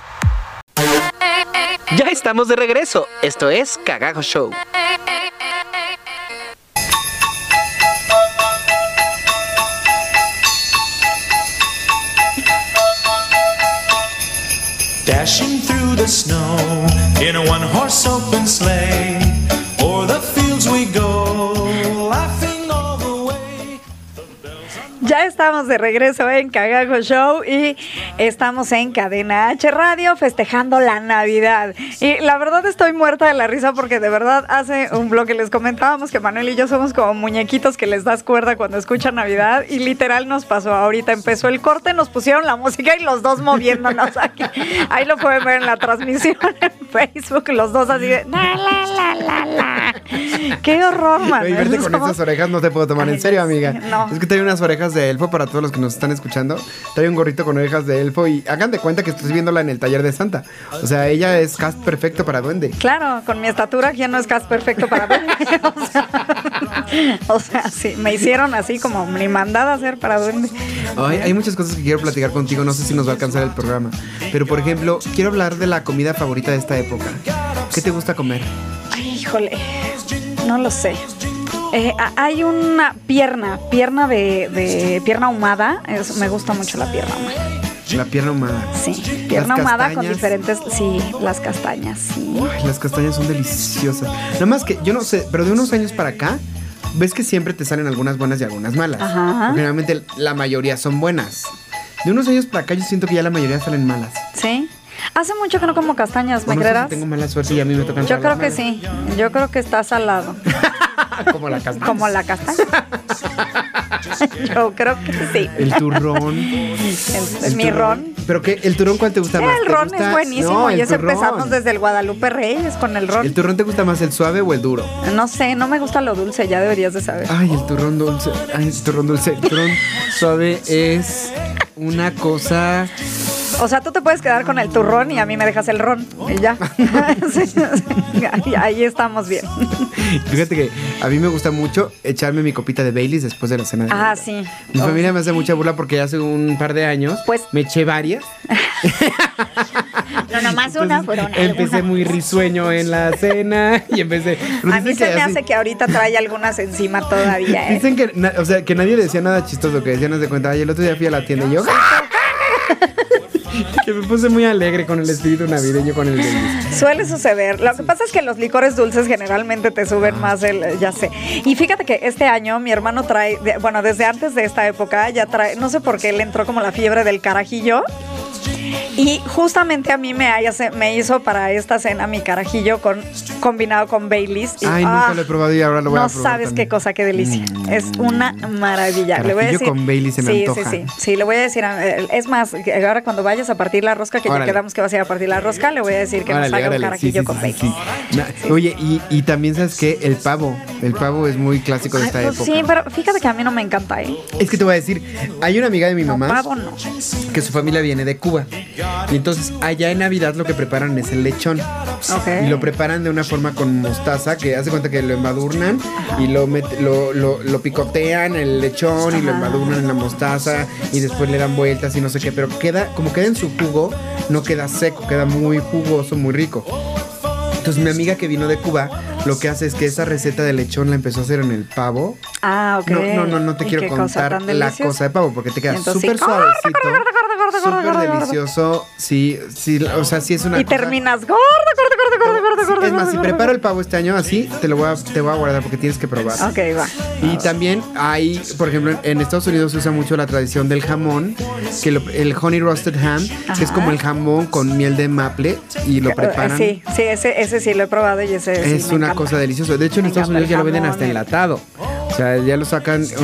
Ya estamos de regreso. Esto es Cagajo Show. Dashing through the snow in a one horse open sleigh. O'er the fields we go, Ya estamos de regreso en Cagajo Show y estamos en Cadena H Radio festejando la Navidad. Y la verdad estoy muerta de la risa porque de verdad hace un bloque les comentábamos que Manuel y yo somos como muñequitos que les das cuerda cuando escuchan Navidad y literal nos pasó ahorita. Empezó el corte, nos pusieron la música y los dos moviéndonos aquí. Ahí lo pueden ver en la transmisión en Facebook, los dos así de la la la la la. Qué horror, Oye, Manuel. verte con esas orejas no te puedo tomar en serio, amiga. no. Es que trae unas orejas de elfo para todos los que nos están escuchando. Trae un gorrito con orejas de elfo y hagan de cuenta que estoy viéndola en el taller de Santa. O sea, ella es cast perfecto para duende. Claro, con mi estatura, ¿quién no es cast perfecto para duende? o, sea, o sea, sí, me hicieron así como mi mandada hacer para duende. Ay, hay muchas cosas que quiero platicar contigo, no sé si nos va a alcanzar el programa. Pero por ejemplo, quiero hablar de la comida favorita de esta época. ¿Qué te gusta comer? Ay, híjole, no lo sé. Eh, hay una pierna, pierna de, de- pierna ahumada. es- me gusta mucho la pierna ahumada. La pierna humana. Sí, pierna Las ahumada con diferentes, sí, las castañas, sí. Ay, las castañas son deliciosas. Nada más que, yo no sé, pero de unos años para acá, ves que siempre te salen algunas buenas y algunas malas. Ajá. Generalmente la mayoría son buenas. De unos años para acá yo siento que ya la mayoría salen malas. ¿Sí? Hace mucho que no como castañas, ¿me no sé si creerás? tengo mala suerte y a mí me tocan Yo creo que malas. sí. Yo creo que está salado. Como la castaña. Como la castaña. Yo creo que sí. El turrón. El- El mi turrón. ron. ¿Pero qué? ¿El turrón cuál te gusta más? El ¿Te ron gusta- es buenísimo No, y ese turrón. empezamos desde el Guadalupe Reyes con el ron. ¿El turrón te gusta más el suave o el duro? No sé, no me gusta lo dulce, ya deberías de saber. Ay, el turrón dulce. Ay, el turrón dulce. El turrón suave es una cosa. O sea, tú te puedes quedar con el turrón y a mí me dejas el ron y ya. Sí, sí, ahí, ahí estamos bien. Fíjate que a mí me gusta mucho echarme mi copita de Baileys después de la cena de Ah, sí. Mi familia me hace mucha burla porque hace un par de años Pues- me eché varias. No, nomás una, fueron Empecé muy risueño en la cena y empecé. A mí se me hace que ahorita trae algunas encima todavía. ¿eh? Dicen que, o sea, que nadie decía nada chistoso, que decían, no de cuenta, ay, el otro día fui a la tienda y yo, que me puse muy alegre con el espíritu navideño con el. Suele suceder. Lo que pasa es que los licores dulces generalmente te suben más el, ya sé. Y fíjate que este año mi hermano trae, bueno, desde antes de esta época ya trae, no sé por qué le entró como la fiebre del carajillo. Y justamente a mí me, me hizo para esta cena mi carajillo con, combinado con Baileys. Y, Ay, nunca ah, lo he probado y ahora lo voy no a probar. sabes también. qué cosa, qué delicia. Es una maravilla. Le voy a Carajillo decir, con Baileys se me sí, antoja. Sí, sí, sí. Le voy a decir, eh, es más, ahora cuando vayas a partir la rosca, que ya quedamos que vas a ir a partir la rosca, le voy a decir que Órale, nos haga órale, un carajillo sí, con Baileys. Oye, y, y también sabes que el pavo, el pavo es muy clásico de Ay, esta pues época. sí, pero fíjate que a mí no me encanta, ¿eh? Es que te voy a decir, hay una amiga de mi No, mamá pavo no. que su familia viene de Cuba. Y entonces allá en Navidad lo que preparan es el lechón. Ok. Y lo preparan de una forma con mostaza, que hace cuenta que lo embadurnan y lo, met- lo, lo- lo picotean el lechón y lo Ajá. embadurnan en la mostaza y después le dan vueltas y no sé qué, pero queda, como queda en su jugo, no queda seco, queda muy jugoso, muy rico. Entonces mi amiga que vino de Cuba, lo que hace es que esa receta de lechón la empezó a hacer en el pavo. Ah, ok. No, no, no, no te ¿Y quiero cosa contar tan la cosa de pavo porque te queda súper gordo, suavecito. Gordo, gordo, gordo, gordo, Súper delicioso. Sí, sí, o sea, sí es una Y cosa- terminas gordo, gordo, gordo, gordo, gordo, Sí, gordo. Es más, gordo, si gordo. preparo el pavo este año así, te lo voy a, te voy a guardar porque tienes que probar. Ok, va. Y también hay, por ejemplo, en- Estados Unidos se usa mucho la tradición del jamón, que lo- el honey roasted ham, que es como el jamón con miel de maple y lo preparan. Eh, Sí, sí, ese, ese sí lo he probado y ese sí Es me una encanta. cosa deliciosa. De hecho, en Me Estados Unidos ya lo venden hasta el- enlatado. O sea, ya lo sacan. Sí,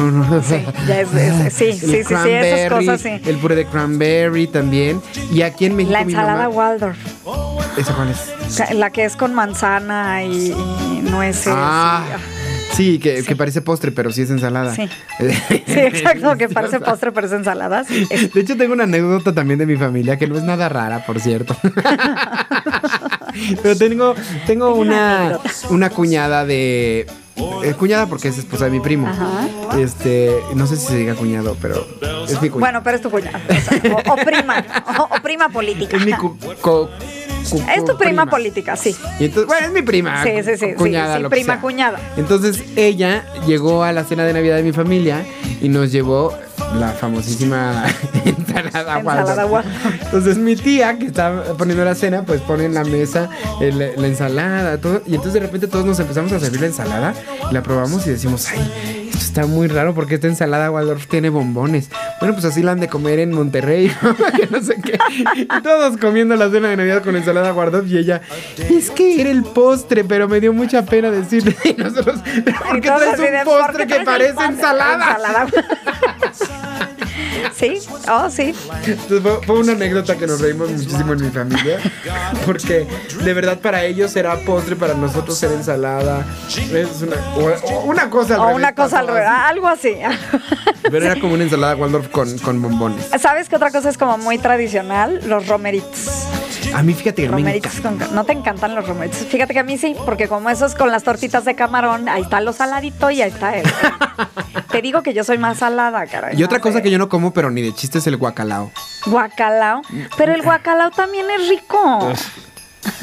ya es, es- sí, sí, sí, esas cosas sí. El puré de cranberry también. Y aquí en México La ensalada Waldorf, ¿Esa cuál es? la que es con manzana y, y nueces. Ah, y- sí, que, que parece postre, pero sí es ensalada. Sí. Sí, exacto, que parece postre, pero es ensalada. sí. De hecho, tengo una anécdota también de mi familia que no es nada rara, por cierto. Pero tengo, tengo una, una cuñada de. Eh, cuñada porque es esposa de mi primo. Ajá. Este, no sé si se diga cuñado, pero es mi cuñada. Bueno, pero es tu cuñada. o, prima, o, o prima política. es mi cu- co- cu- Es tu prima política, sí. Y entonces, bueno, es mi prima. Sí, sí, sí, sí, Cuñada, sí, lo que prima, cuñada. Entonces ella llegó a la cena de Navidad de mi familia y nos llevó la famosísima ensalada Waldorf. Entonces mi tía que está poniendo la cena, pues pone en la mesa el- la ensalada, todo. Y entonces de repente todos nos empezamos a servir la ensalada, la probamos y decimos, ay, esto está muy raro porque esta ensalada Waldorf tiene bombones. Bueno, pues así la han de comer en Monterrey, que no sé qué. Y todos comiendo la cena de Navidad con ensalada Waldorf y ella, es que era el postre, pero me dio mucha pena decirle. Y nosotros, "¿Pero ¿por qué traes un ¿por postre que parece? Ensalada. Sí, oh, sí. Entonces fue, fue una anécdota que nos reímos muchísimo en mi familia. Porque de verdad para ellos era postre, para nosotros era ensalada. Es una, o- o una cosa al O revés una cosa al pasó revés, así. algo así. Pero era como una ensalada Waldorf con, con bombones. ¿Sabes qué otra cosa es como muy tradicional? Los romeritos. A mí fíjate que no me Romeritos encanta. con- ¿No te encantan los romeritos? Fíjate que a mí sí, porque como esos con las tortitas de camarón, ahí está lo saladito y ahí está el. te digo que yo soy más salada, caray. Y otra cosa que yo no como, pero ni de chiste, es el guacalao. Guacalao. Pero el guacalao también es rico.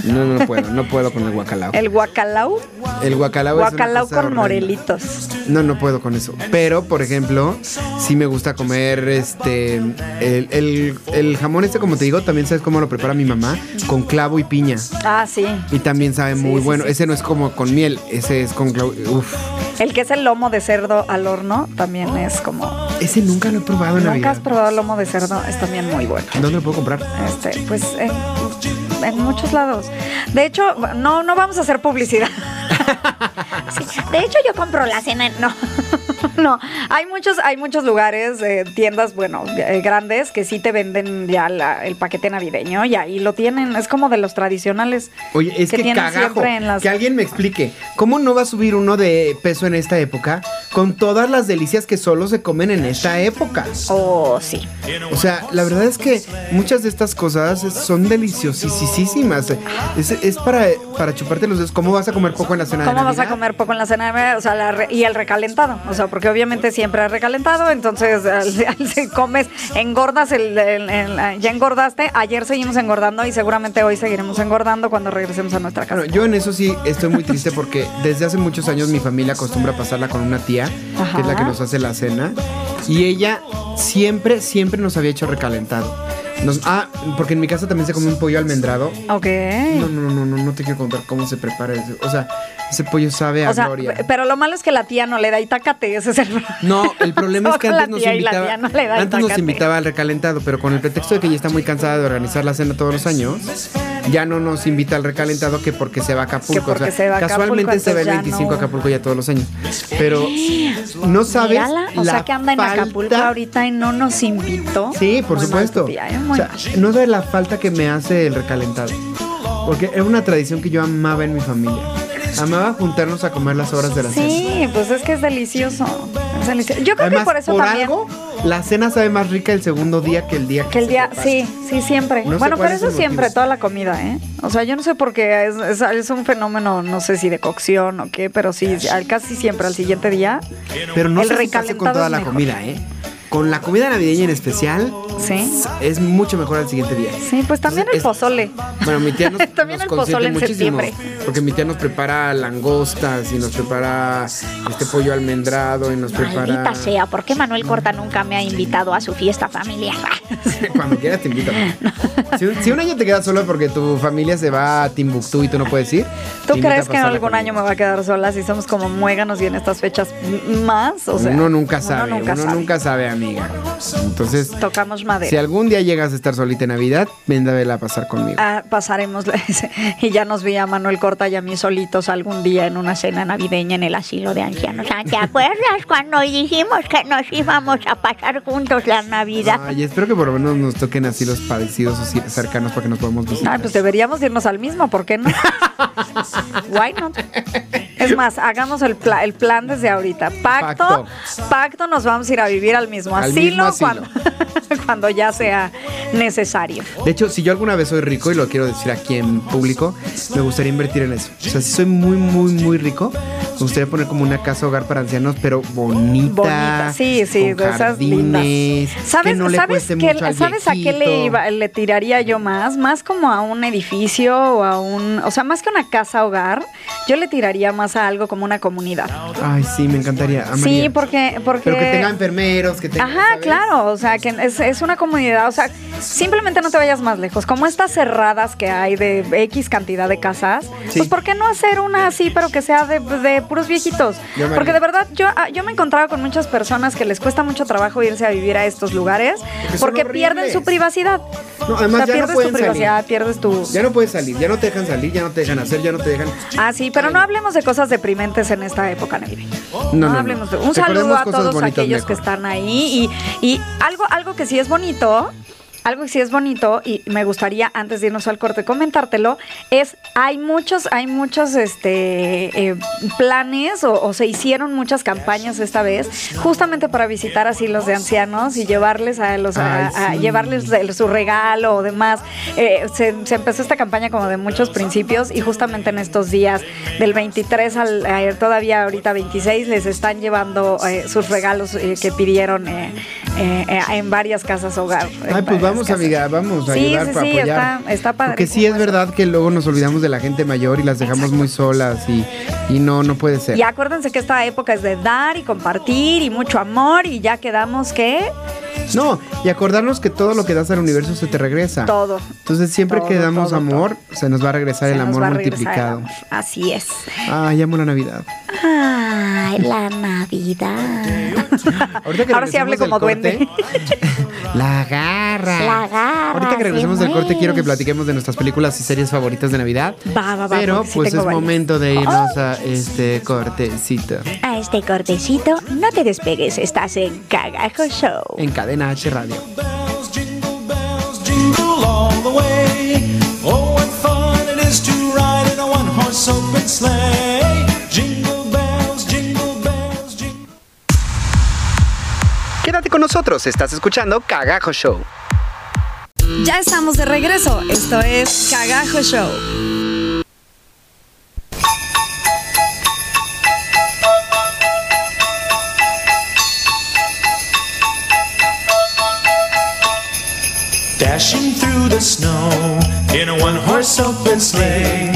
No, no puedo, no puedo con el guacalao. El guacalao. El guacalao es una Guacalao cosa con horrenda. morelitos. No, no puedo con eso. Pero, por ejemplo, sí me gusta comer este. El, el- el jamón, este, como te digo, también sabes cómo lo prepara mi mamá, con clavo y piña. Ah, sí. Y también sabe muy sí, bueno. sí. Ese no es como con miel, ese es con clavo. Uf. El que es el lomo de cerdo al horno también es como. Ese nunca lo he probado en ¿Nunca Navidad. has probado lomo de cerdo? Es también muy bueno. ¿Dónde lo puedo comprar? Este, pues en muchos lados. De hecho, no, no vamos a hacer publicidad. Sí, De hecho, yo compro la cena. en- No. No, hay muchos, hay muchos lugares, eh, tiendas, bueno, eh, grandes que sí te venden ya la- el paquete navideño y ahí lo tienen. Es como de los tradicionales. Oye, es que, tienen cagajo. en las- Que alguien me explique. ¿Cómo no va a subir uno de peso en esta época con todas las delicias que solo se comen en esta época? Oh, sí. O sea, la verdad es que muchas de estas cosas son deliciosísimas. Es, es para, para chuparte los dedos. ¿Cómo vas a comer poco en la cena de ¿Cómo vas a comer poco en la cena? de Navidad? O sea, la re- y el recalentado. O sea, porque obviamente siempre es recalentado, entonces si comes, engordas, el, el- el- ya engordaste. Ayer seguimos engordando y seguramente hoy seguiremos engordando cuando regresemos a nuestra casa. Bueno, yo en eso sí estoy muy triste porque desde hace muchos años mi familia acostumbra pasarla con una tía, que es la que nos hace la cena, y ella siempre, siempre nos había hecho recalentado. Nos- ah, porque en mi casa también se come un pollo almendrado. Ok. No, no, no, no, no te quiero contar cómo se prepara ese. O sea, ese pollo sabe a O sea, gloria. pero lo malo es que la tía no le da itacate, ese es el problema. No, el problema es que antes nos y invitaba, no antes nos invitaba al recalentado, pero con el pretexto de que ella está muy cansada de organizar la cena todos los años, ya no nos invita al recalentado que porque se va a Acapulco. Que porque o sea, se va a casualmente Acapulco, se va el entonces ya 25 a. Acapulco ya todos los años. Pero no sabes Mírala, O la sea que anda en falta- Acapulco ahorita y no nos invitó. Sí, por Muy supuesto. tía, ¿eh? O sea, no sabes la falta que me hace el recalentado. Porque era una tradición que yo amaba en mi familia. Amaba juntarnos a comer las horas de la cena. Sí, pues es que es delicioso. Es delicioso. Yo creo Además, que por eso por también. algo, la cena sabe más rica el segundo día que el día que, Que el se día, prepara. sí, sí, siempre. No bueno, pero es eso siempre, toda la comida, ¿eh? O sea, yo no sé por qué, es, es, es un fenómeno, no sé si de cocción o qué, pero sí, al- casi siempre al siguiente día. Pero no El sé si pasa con toda la mejor. comida, ¿eh? Con la comida navideña en especial, Sí. es mucho mejor al siguiente día. Sí, pues también el Es- pozole. Bueno, mi tía nos, También nos el pozole en septiembre. Porque mi tía nos prepara langostas y nos prepara este pollo almendrado y nos prepara... Maldita sea, ¿por qué Manuel Corta nunca me ha invitado a su fiesta familiar? Cuando quieras te invito. Si un, si un año te quedas solo porque tu familia se va a Timbuktu y tú no puedes ir. ¿Tú crees que en algún año me va a quedar sola si somos como muéganos y en estas fechas más? O sea, uno nunca sabe, uno nunca nunca, sabe. sabe. Amiga. Entonces, Tocamos madera. si algún día llegas a estar solita en Navidad, ven a verla a pasar conmigo. Ah, pasaremos la- y ya nos vi a Manuel Corta y a mí solitos algún día en una cena navideña en el asilo de ancianos. Sea, ¿te acuerdas cuando dijimos que nos íbamos a pasar juntos la Navidad? Ay, espero que por lo menos nos toquen así los parecidos o cercanos para que nos podamos visitar. Ay, pues deberíamos irnos al mismo, ¿por qué no? Why not? Es más, hagamos el, pla- el plan desde ahorita. Pacto, Pacto. pacto, nos vamos a ir a vivir al mismo Al asilo, mismo asilo. Cuando, cuando ya sea necesario. De hecho, si yo alguna vez soy rico, y lo quiero decir aquí en público, me gustaría invertir en eso. O sea, si soy muy, muy, muy rico, me gustaría poner como una casa hogar para ancianos, pero bonita. Bonita, sí, sí, con de esas lindas. jardines, ¿Sabes, que no ¿sabes, ¿sabes a qué le, iba- le tiraría yo más? Más como a un edificio o a un... O sea, más que una casa hogar, yo le tiraría más a algo como una comunidad. Ay, sí, me encantaría. amaría. Sí, porque... porque Pero que tenga enfermeros, que tenga. Ajá, ¿sabes? claro, o sea, que es, es una comunidad, o sea, simplemente no te vayas más lejos. Como estas cerradas que hay de X cantidad de casas, Sí. pues ¿por qué no hacer una así, pero que sea de, de puros viejitos? Porque de verdad, yo, ah, yo me he encontrado con muchas personas que les cuesta mucho trabajo irse a vivir a estos lugares porque pierden su privacidad. No, además o sea, ya no pierdes tu privacidad, salir. pierdes tu... Ya no puedes salir, ya no te dejan salir, ya no te dejan hacer, ya no te dejan. Ah, sí, pero Ay, no hablemos de cosas deprimentes en esta época navideña. No, No, no, no. hablemos de. Un Recordemos saludo a todos aquellos que están ahí. Y, y algo, algo que sí es bonito. Algo que sí es bonito y me gustaría antes de irnos al corte comentártelo es hay muchos hay muchos este eh, planes o, o se hicieron muchas campañas esta vez justamente para visitar asilos de ancianos y llevarles a los a- a llevarles el- su regalo o demás. Eh, se, se empezó esta campaña como de muchos principios y justamente en estos días del 23 al eh, todavía ahorita 26 les están llevando eh, sus regalos que pidieron en varias casas hogar. Ay, pues varias vamos, amiga, vamos a ayudar sí, para sí, apoyar. está- está padre Porque sí es verdad que luego nos olvidamos de la gente mayor y las dejamos muy solas y, y no, no puede ser. Y acuérdense que esta época es de dar y compartir y mucho amor y ya quedamos que No, y acordarnos que todo lo que das al universo se te regresa. todo. Entonces siempre Todo, que damos todo, amor, se nos va a regresar se el amor el multiplicado. amor. Así es. Ay, amo la Navidad. Ay, la Navidad. Ahorita que Ahora sí del como duende. La garra. La garra, Ahorita que se regresemos del corte, quiero que platiquemos de nuestras películas y series favoritas de Navidad. Va, va, va, Pero porque sí pues es tengo varias. momento de irnos a este cortecito A este cortecito, no te despegues, estás en Cagajo Show. en Cadena H Radio. bells, jingle bells, jingle all the way. Oh, what fun it is to ride in a one-horse open sleigh. Con nosotros, estás escuchando Cagajo Show. Ya estamos de regreso. Esto es Cagajo Show. Dashing through the snow in a one-horse open sleigh.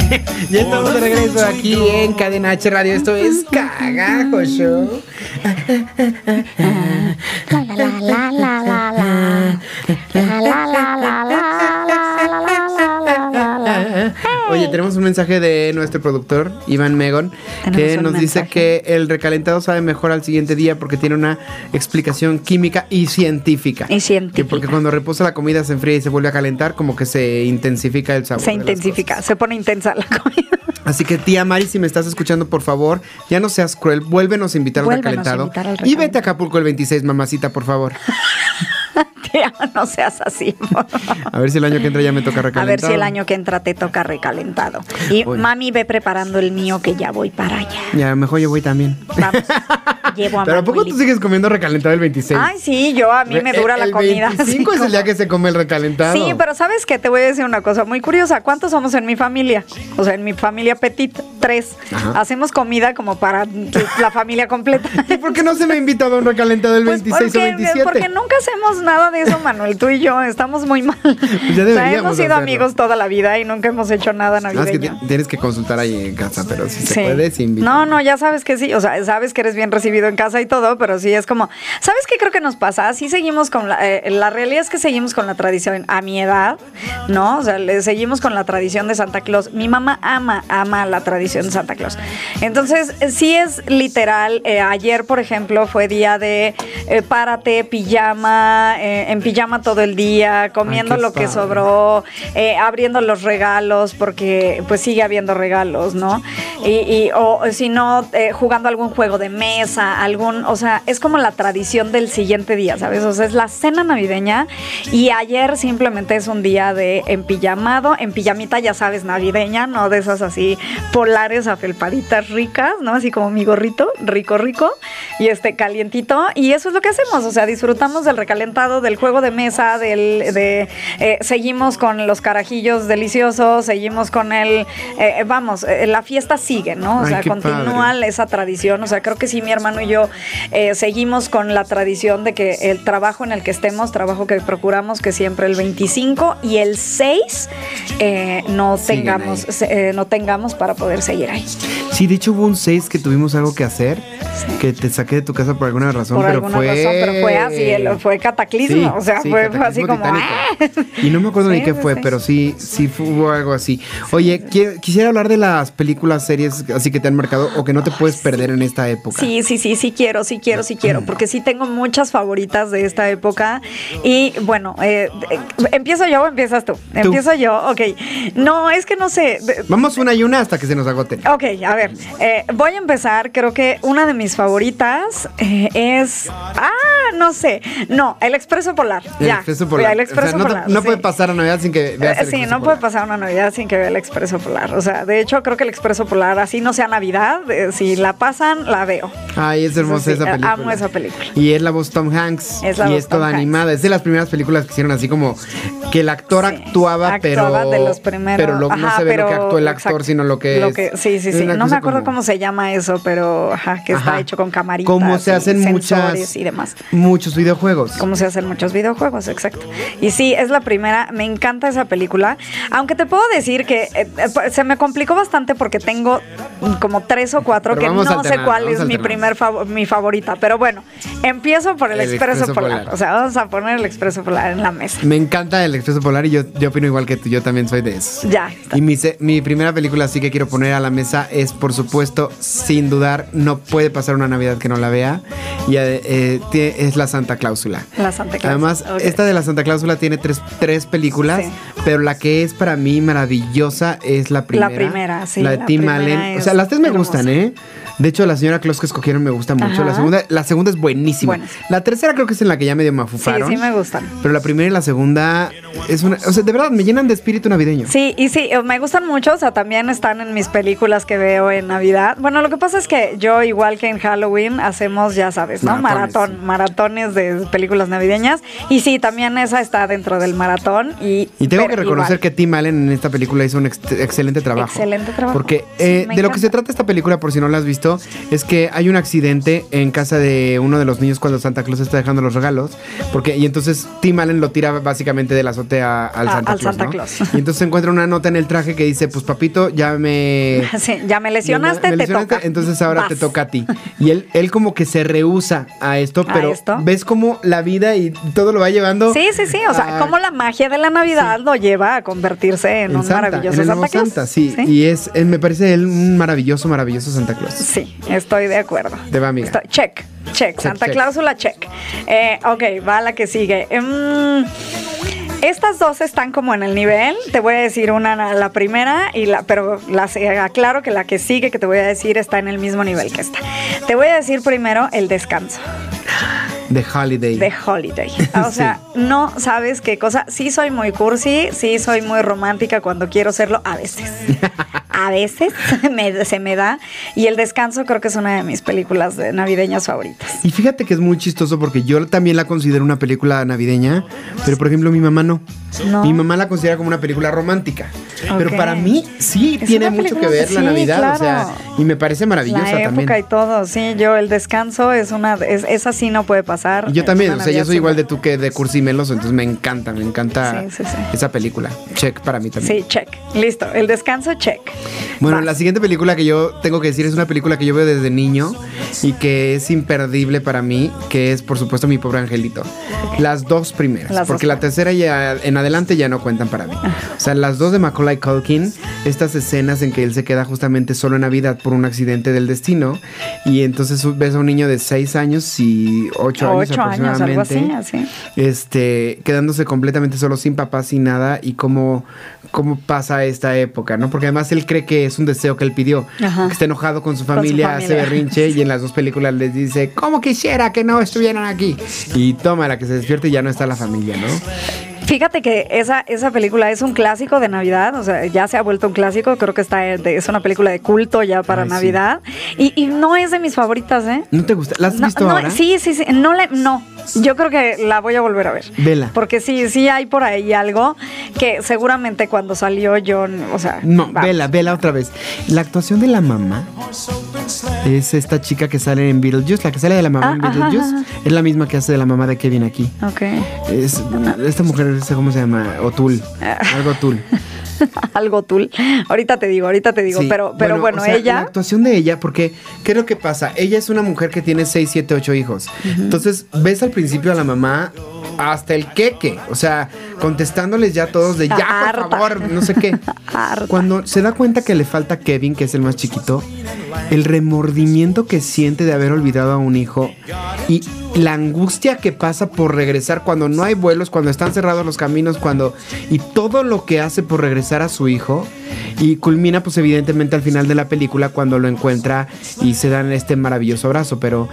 Ya estamos de regreso aquí en Cadena H Radio. Esto es Cagajo Show. La la la la la la la. La la la la la la la la la la la. Oye, tenemos un mensaje de nuestro productor, Iván Megon, que nos dice que el recalentado sabe mejor al siguiente día porque tiene una explicación química y científica. Y científica. Que porque cuando reposa la comida se enfría y se vuelve a calentar, como que se intensifica el sabor. Se intensifica, se pone intensa la comida. Así que tía Mari, si me estás escuchando, por favor, ya no seas cruel, vuélvenos a invitar al Vuélvenos a recalentado. invitar al Y recalentado. vete a Acapulco el 26, mamacita, por favor. No seas así. por favor. A ver si el año que entra ya me toca A recalentado. ver si el año que entra te toca recalentado. Y Oye. mami ve preparando el mío que ya voy para allá. Ya, mejor yo voy también. Vamos. Llevo a Pero ¿a poco tú sigues comiendo recalentado el 26? Ay, sí, yo a mí me dura El- la el comida. 25 así es el día que se come el recalentado. Sí, pero ¿sabes qué? Te voy a decir una cosa muy curiosa. ¿Cuántos somos en mi familia? O sea, en mi familia petit, tres. Ajá. Hacemos comida como para la familia completa. ¿Y por qué no se me ha invitado a un recalentado el Pues 26 o porque, 27? porque nunca hacemos nada de eso, Manuel. Tú y yo estamos muy mal. ya o sea, hemos sido hacerlo. amigos toda la vida y nunca hemos hecho nada No, es que navideño. ti- tienes que consultar ahí en casa, pero si se Sí. puede, sí invita. No, no, ya sabes que sí, o sea, sabes que eres bien recibido en casa y todo, pero sí es como, ¿sabes qué creo que nos pasa? Sí seguimos con la, eh, la realidad es que seguimos con la tradición a mi edad, ¿no? O sea, le seguimos con la tradición de Santa Claus. Mi mamá ama, ama la tradición de Santa Claus. Entonces, sí es literal, eh, ayer, por ejemplo, fue día de eh, párate, pijama, eh, en pijama todo el día, comiendo lo que sobró, eh, abriendo los regalos, porque pues sigue habiendo regalos, ¿no? Y, y- o si no, eh, jugando algún juego de mesa, algún, o sea, es como la tradición del siguiente día, ¿sabes? O sea, es la cena navideña y ayer simplemente es un día de empillamado, en pijamita, ya sabes, navideña, no de esas así polares, afelpaditas ricas, ¿no? Así como mi gorrito, rico, rico, y este calientito, y eso es lo que hacemos, o sea, disfrutamos del recalentado, del juego de mesa, del, de, eh, seguimos con los carajillos deliciosos, seguimos con el, eh, vamos, eh, la fiesta sigue, ¿no? O Ay, sea, continúa padre. esa tradición, o sea, creo que sí, mi hermano y yo eh, seguimos con la tradición de que el trabajo en el que estemos, trabajo que procuramos que siempre el 25 y el 6 eh, no tengamos, eh, no tengamos para poder seguir ahí. Sí, de hecho hubo un 6 que tuvimos algo que hacer, que te saqué de tu casa por alguna razón, Por pero alguna fue... razón, pero fue así, fue cataclismo, Sí, o sea, sí, fue, fue así como... ¡ah! Y no me acuerdo ni qué sí, fue, pero sí, sí fu- hubo algo así. Oye, qui- quisiera hablar de las películas, series así que te han marcado o que no te puedes perder en esta época. Sí, sí, sí, sí quiero, sí quiero, sí quiero, porque sí tengo muchas favoritas de esta época. Y bueno, eh, eh, ¿empiezo yo o empiezas tú? Empiezo yo, ok. No, es que no sé. Vamos una y una hasta que se nos agoten. Ok, a ver, eh, voy a empezar. Creo que una de mis favoritas eh, es. Ah, no sé. No, el Expreso Polar. El ya. Expreso Polar. El Expreso O sea, no, Polar. no sí. puede pasar a Navidad sin que veas Eh, el sí, Expreso no puede pasar una Navidad sin que vea el Expreso Polar. O sea, de hecho, creo que el Expreso Polar, así no sea Navidad, eh, si la pasan, la veo. Ay, es hermosa Sí, esa eh, película. amo esa película. Y es la voz Tom Hanks. Es la y voz es toda Tom Hanks. animada. Es de las primeras películas que hicieron así como que el actor Sí, actuaba, pero. de los primeros. Pero lo- no se ve lo que actuó el actor, exacto. sino lo que Lo es. sí, sí, sí. una No me acuerdo como- cómo se llama eso, pero ajá, que está hecho con camaritas. Como se hacen muchas. y demás. Muchos videojuegos. Como se hacen muchos videojuegos, exacto. Y sí, es la primera, me encanta esa película. Aunque te puedo decir que eh, eh, se me complicó bastante porque tengo como tres o cuatro Pero que no sé cuál es mi primer fav- mi favorita. Pero bueno, empiezo por el, El Expreso, Expreso Polar. Polar. O sea, vamos a poner el Expreso Polar en la mesa. Me encanta el Expreso Polar y yo, yo opino igual que tú, yo también soy de esos. Ya. está. Y mi, mi primera película sí que quiero poner a la mesa es, por supuesto, sin dudar, no puede pasar una Navidad que no la vea, y eh, es La Santa Cláusula. La Santa Además, esta de La Santa Cláusula tiene tres, tres películas, Sí. pero la que es para mí maravillosa es la primera. primera, sí, La de la Tim Allen. O sea, las tres me hermosa. gustan, ¿eh? De hecho, la señora Claus que escogieron me gusta mucho. La segunda, la segunda es buenísima. La tercera creo que es en la que ya medio me Sí, afufaron. sí me gustan. Pero la primera y la segunda es una. O sea, de verdad, me llenan de espíritu navideño. Sí, y sí, eh, me gustan mucho, o sea, también están en mis películas que veo en Navidad. Bueno, lo que pasa es que yo, igual que en Halloween, hacemos, ya sabes, ¿no? Maratones, Maratón, maratones de películas navideñas. Y sí, también esa está dentro del maratón. Y, Y tengo que reconocer igual. que Tim Allen en esta película hizo un ex- excelente trabajo. Excelente trabajo. Porque Sí, eh, de lo que se trata esta película, por si no la has visto, es que hay un accidente en casa de uno de los niños cuando Santa Claus está dejando los regalos. Porque, y entonces Tim Allen lo tira básicamente de la azotea al A- Santa al Claus. Santa ¿no? Claus. Y entonces se encuentra una nota en el traje que dice: Pues papito, ya me. Sí, ya me lesionaste, me te lesionaste, toca. Entonces ahora te toca a ti. Y él, él como que se rehúsa a esto, ¿A pero esto? ves como la vida y todo lo va llevando. Sí, sí, sí. O sea, a- como la magia de la Navidad lo lleva a convertirse en, un Santa, maravilloso en el Santa Claus. Santa, sí. Y es, eh, me parece él un maravilloso, maravilloso Santa Claus. Sí, estoy de acuerdo. Te va, amiga. Estoy- check, check, Santa. Cláusula, check. Eh, ok, va la que sigue. Mm, estas dos están como en el nivel. Te voy a decir una, la primera, y la, pero las, aclaro que la que sigue que te voy a decir está en el mismo nivel que esta. Te voy a decir primero el descanso. The Holiday. de Holiday. O sea, no sabes qué cosa. Sí soy muy cursi, sí soy muy romántica cuando quiero serlo, a veces. A veces me- se me da. Y El Descanso creo que es una de mis películas de navideñas favoritas. Y fíjate que es muy chistoso porque yo también la considero una película navideña, pero por ejemplo mi mamá no. No. Mi mamá la considera como una película romántica. Pero para mí sí Es tiene mucho que ver la sí, Navidad, o sea, y me parece maravillosa La época también. y todo, sí, yo el descanso es una, es, esa sí no puede pasar. Y yo también, o sea, yo soy igual de tú que de cursi y melos, entonces me encanta, me encanta Sí, sí, sí. esa película. Check para mí también. Sí, check, listo, el descanso, check. Bueno, Vas. la siguiente película que yo tengo que decir es una película que yo veo desde niño y que es imperdible para mí, que es por supuesto Mi Pobre Angelito. Las dos primeras, Las porque dos la tercera ya en adelante ya no cuentan para mí. O sea, las dos de Macaulay Culkin, estas escenas en que él se queda justamente solo en Navidad por un accidente del destino y entonces ves a un niño de 6 años y 8 años Ocho años, algo así, aproximadamente así. este, quedándose completamente solo, sin papá, sin nada, y cómo, cómo pasa esta época, ¿no? Porque además él cree que es un deseo que él pidió, Ajá. que está enojado con su Con su familia, hace familia. berrinche, y en las dos películas les dice, ¿cómo quisiera que no estuvieran aquí? Y toma la que se despierte y ya no está la familia, ¿no? Fíjate que esa, esa película es un clásico de Navidad, o sea, ya se ha vuelto un clásico, creo que está de- es una película de culto ya para Ay, sí. Navidad. Y, y no es de mis favoritas, ¿eh? ¿No te gusta? ¿La has No, visto no, ahora? Sí, sí, sí. No, le, no. Yo creo que la voy a volver a ver. Vela. Porque sí, sí hay por ahí algo que seguramente cuando salió yo, o sea. No, vamos. vela, vela otra vez. La actuación de la mamá es esta chica que sale en Beetlejuice, la que sale de la mamá Ah, en ajá, Beetlejuice, ajá. es la misma que hace de la mamá de Kevin aquí. Ok. Es, esta mujer, ¿cómo se llama? Otul. Ah. Algo Otul. algo tul. Ahorita te digo, ahorita te digo. Sí, Pero, pero bueno, o sea, La ella. actuación de ella, porque, ¿qué es lo que pasa? Ella es una mujer que tiene 6, 7, 8 hijos. Entonces, ves al principio a la mamá hasta el queque. O sea, contestándoles ya todos de ya, por favor, no sé qué. Cuando se da cuenta que le falta Kevin, que es el más chiquito, el remordimiento que siente de haber olvidado a un hijo y la angustia que pasa por regresar cuando no hay vuelos, cuando están cerrados los caminos, cuando y todo lo que hace por regresar a su hijo y culmina pues evidentemente al final de la película cuando lo encuentra y se dan este maravilloso abrazo, pero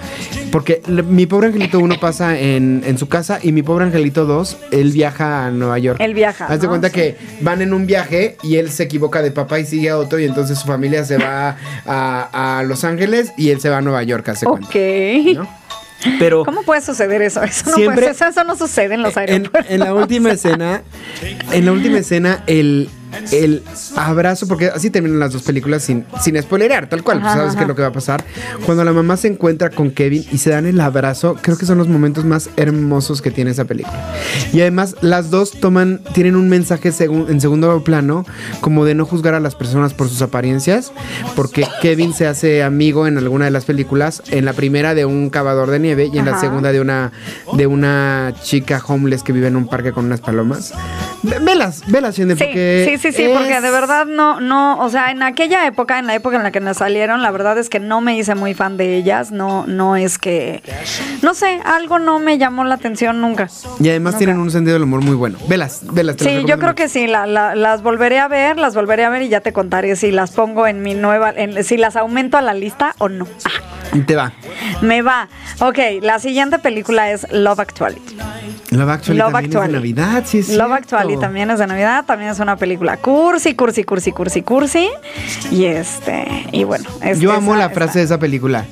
porque mi pobre angelito 1 pasa en, en su casa y mi pobre angelito 2 él viaja a Nueva York. Él viaja, Haz de ¿no? cuenta Sí. que van en un viaje y él se equivoca de papá y sigue a otro y entonces su familia se va a, a Los Ángeles y él se va a Nueva York, hace cuenta. Ok. ¿no? Pero ¿Cómo puede suceder eso? Eso no, Siempre- puede, eso, eso no sucede en los en, aeropuertos. en la última escena, en la última escena, el, el abrazo, porque así terminan las dos películas sin, sin spoilerear, tal cual, Ajá, sabes qué es lo que va a pasar. Cuando la mamá se encuentra con Kevin y se dan el abrazo, creo que son los momentos más hermosos que tiene esa película. Y además, las dos toman, tienen un mensaje en segundo plano, como de no juzgar a las personas por sus apariencias, porque Kevin se hace amigo en alguna de las películas, en la primera de un cavador de nieve y en la segunda de una de una chica homeless que vive en un parque con unas palomas. Ve- Velas, velas, Sí, porque sí, sí, sí, porque de verdad no, no, o sea, en aquella época, en la época en la que nos salieron, la verdad es que no me hice muy fan de ellas, no, no es que, no sé, algo no me llamó la atención nunca. Y además Nunca. tienen un sentido del humor muy bueno. Velas, velas. te Sí, yo creo que sí, la- la- las volveré a ver, las volveré a ver y ya te contaré si las pongo en mi nueva, en- si las aumento a la lista o no. Ah, te va. me va. Ok, la siguiente película es Love Actually. Love Actually Love también Actually. es de Navidad, sí es Love. Actually también es de Navidad, también es una película cursi, cursi, cursi, cursi, cursi. Y este, y bueno. es- Yo amo esa- la frase de esa película.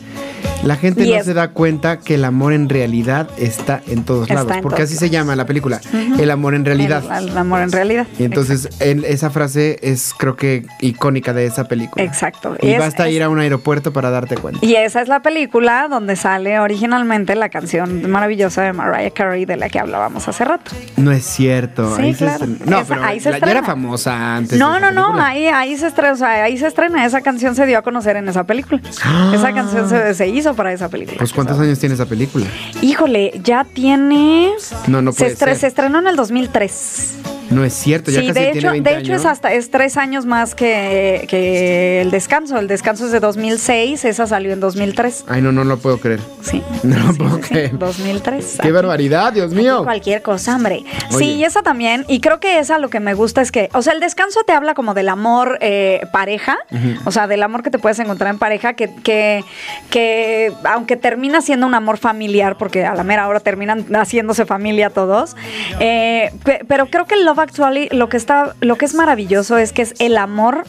La gente Y no es- se da cuenta que el amor en realidad está en todos Está lados, en porque todos así se llama la película, el amor en realidad. El, el amor en realidad. y entonces el- esa frase es creo que icónica de esa película. Exacto. Y Es- basta es- ir a un aeropuerto para darte cuenta. Y esa es la película donde sale originalmente la canción maravillosa de Mariah Carey de la que hablábamos hace rato. No es cierto. Sí, ahí claro. No, Esa- pero ahí se la- ya era famosa antes. No, no, no, ahí, ahí se estrena, o sea, ahí se estrena, esa canción se dio a conocer en esa película. Esa canción se, se hizo para esa película. Pues ¿cuántos años tiene esa película? Híjole, ya tiene... No, no se, puede estre- ser. se estrenó en el 2003. No es cierto, ya Sí, casi de tiene hecho, 20 de hecho años. es hasta es tres años más que, que el descanso. El descanso es de 2006, esa salió en 2003. Ay, no, no lo puedo creer. Sí. No lo Sí, puedo sí, creer. 2003. ¡Qué barbaridad, Dios mío! Cualquier cosa, hombre. Oye. Sí, y esa también. Y creo que esa lo que me gusta es que, o sea, el descanso te habla como del amor eh, pareja, o sea, del amor que te puedes encontrar en pareja, que, que, que aunque termina siendo un amor familiar, porque a la mera hora terminan haciéndose familia todos, eh, pe- pero creo que el Love Actually, lo que está, lo que es maravilloso es que es el amor,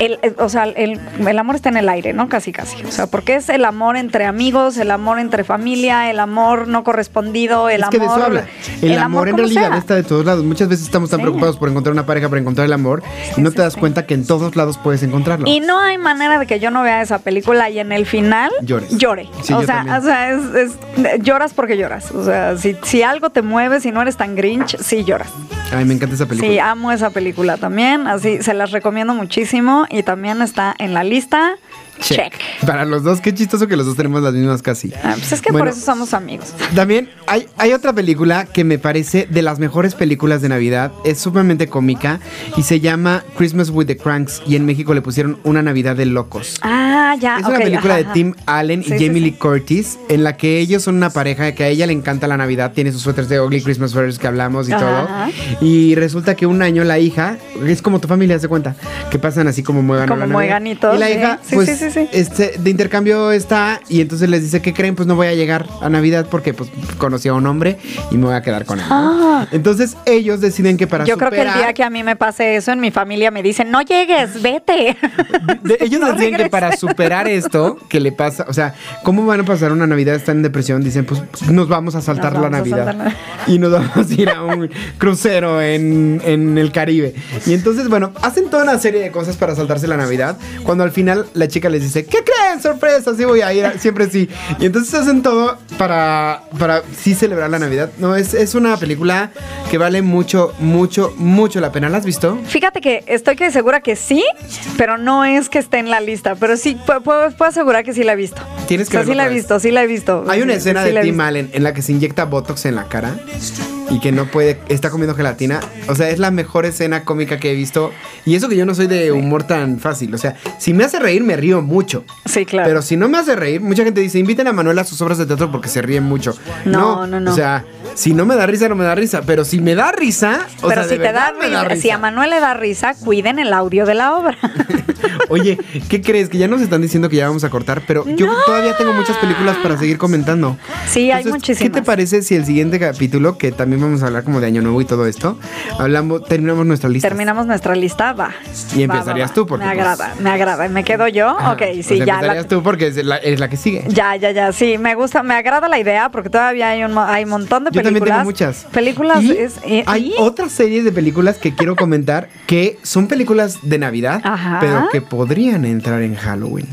el, el- o sea, el, el amor está en el aire, ¿no? Casi, casi. O sea, porque es el amor entre amigos, el amor entre familia, el amor no correspondido, el es amor. que de eso habla. El, amor, en realidad sea. está de todos lados. Muchas veces estamos tan Sí. preocupados por encontrar una pareja, por encontrar el amor, y no sí, te das cuenta que en todos lados puedes encontrarlo. Y no hay manera de que yo no vea esa película y en el final Llores. llore. O, sea, o sea, es, es- lloras porque lloras. O sea, si, si algo te mueve, si no eres tan grinch, sí lloras. Ay, me encanta esa película. Sí, amo esa película también. Así se las recomiendo muchísimo y también está en la lista. Check. Para los dos, qué chistoso que los dos tenemos las mismas casi. Ah, pues es que Bueno, por eso somos amigos. También hay, hay otra película que me parece de las mejores películas de Navidad. Es sumamente cómica y se llama Christmas with the Cranks. Y en México le pusieron Una Navidad de Locos. Ah, ya. Es una película ajá, de. Tim Allen Sí, y Jamie sí. Lee Curtis, en la que ellos son una pareja que a ella le encanta la Navidad, tiene sus suéteres de Ugly Christmas Sweaters que hablamos y Ajá, todo. ajá. Y resulta que un año la hija, es como tu familia, se cuenta, que pasan así como muegan Como la Navidad. mueganitos, Y la sí. hija, Sí, pues, sí. Este, de intercambio está y entonces les dice, ¿qué creen? Pues no voy a llegar a Navidad porque pues conocí a un hombre y me voy a quedar con él. ¿no? Ah. Entonces ellos deciden que para Yo creo que el día que a mí me pase eso en mi familia me dicen, no llegues, vete. De- ellos No deciden que para superar esto que le pasa, o sea, ¿cómo van a pasar una Navidad? Están en depresión, dicen, pues nos vamos a saltar la Navidad saltar y nos vamos a ir a un crucero en, en el Caribe. Y entonces, bueno, hacen toda una serie de cosas para saltarse la Navidad, cuando al final la chica les dice, ¿qué creen? Sorpresa, sí voy a ir, siempre sí. Y entonces hacen todo para, para sí celebrar la Navidad. No, es, es una película que vale mucho, mucho, mucho la pena. ¿La has visto? Fíjate que estoy que segura que sí, pero no es que esté en la lista, pero sí pu- puedo, puedo asegurar que sí la he visto. Tienes que o sea, sí la he visto, sí la he visto. Hay una Sí, escena sí de he Tim. Allen en la que se inyecta Botox en la cara y que no puede, está comiendo gelatina. O sea, es la mejor escena cómica que he visto. Y eso que yo no soy de humor tan fácil. O sea, si me hace reír, me río mucho. Sí, claro. Pero si no me hace reír, mucha gente dice, inviten a Manuel a sus obras de teatro porque se ríe mucho. No, no, no. O sea, si no me da risa, no me da risa. Pero si me da risa, o pero sea, si te da, risa, si a. Manuel le da risa, cuiden el audio de la obra. Oye, ¿qué crees? Que ya nos están diciendo que ya vamos a cortar, pero yo todavía tengo muchas películas para seguir comentando. Sí, hay Entonces, muchísimas. ¿Qué te parece si el siguiente capítulo, que también vamos a hablar como de Año Nuevo y todo esto, hablamos, terminamos nuestra lista? Terminamos nuestra lista, va. Y Va, empezarías va, tú, porque, Me pues- agrada, me agrada. ¿Me quedo yo? Ajá, ok, sí, ya. la- empezarías tú porque es la, es la que sigue. Ya, ya, ya, sí, me gusta, me agrada la idea porque todavía hay un hay un montón de Yo películas. también tengo muchas. Películas Y es eh, hay y- otras series de películas que quiero comentar que son películas de Navidad, Ajá. pero que podrían entrar en Halloween.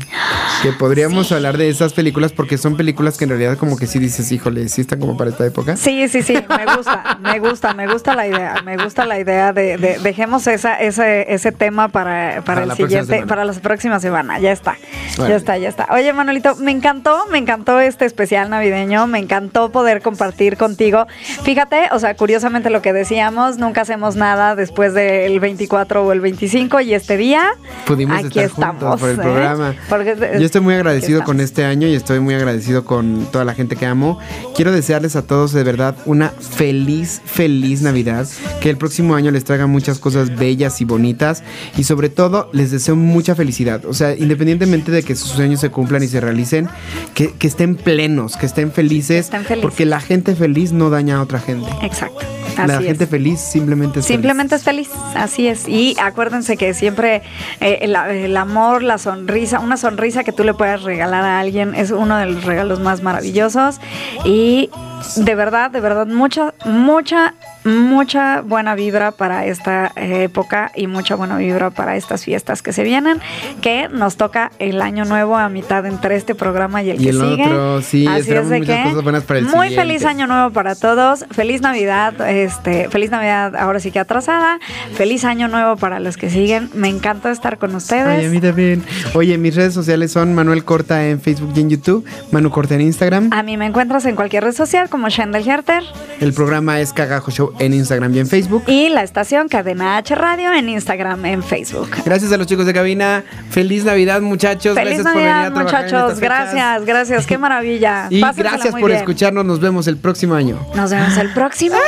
que podríamos hablar de esas películas porque son películas que en realidad como que sí dices, híjole, sí están como para esta época. Sí, sí, sí, me gusta, me gusta, me gusta la idea, me gusta la idea de, de- dejemos esa, ese, ese tema para, para, Para el siguiente, para la próxima semana, ya está, ya está, ya está. Oye, Manuelito, me encantó, me encantó este especial navideño, me encantó poder compartir contigo. Fíjate, o sea, curiosamente lo que decíamos, nunca hacemos nada después del 24 o el 25 y este día Pudimos aquí estar estamos por el ¿eh? programa. Porque- Yo estoy muy agradecido con este año y estoy muy agradecido con toda la gente que amo. Quiero desearles a todos de verdad una feliz, feliz Navidad. Que el próximo año les traiga muchas cosas bellas y bonitas. Y sobre todo les deseo mucha felicidad. O sea, independientemente de que sus sueños se cumplan y se realicen, que, que estén plenos, que estén felices. estén felices. Porque la gente feliz no daña a otra gente. Exacto. la gente es. feliz simplemente es Simplemente es feliz, así es. Y acuérdense que siempre eh, el, el amor, la sonrisa, una sonrisa que tú le puedas regalar a alguien es uno de los regalos más maravillosos. Y de verdad, de verdad, mucha, mucha, mucha buena vibra para esta eh, época y mucha buena vibra para estas fiestas que se vienen, que nos toca el año nuevo a mitad entre este programa y el Y que el sigue. otro, sí, Así es de muchas que cosas buenas para el muy siguiente. feliz año nuevo para todos. Feliz Navidad, este, feliz Navidad ahora sí que atrasada. Feliz año nuevo para los que siguen. Me encanta estar con ustedes. Ay, a mí también. Oye, mis redes sociales son Manuel Corta en Facebook y en YouTube, Manu Corta en Instagram. A mí me encuentras en cualquier red social como Shendel Herter El programa es Cagajo Show en Instagram y en Facebook. y la estación Cadena H Radio en Instagram, en Facebook. Gracias a los chicos de cabina. Feliz Navidad, muchachos. Feliz gracias por venir a muchachos. Gracias, gracias. Qué maravilla. Y Pásensela gracias por bien. escucharnos. Nos vemos el próximo año. Nos vemos el próximo año.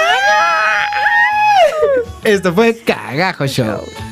Esto fue Cagajo Show.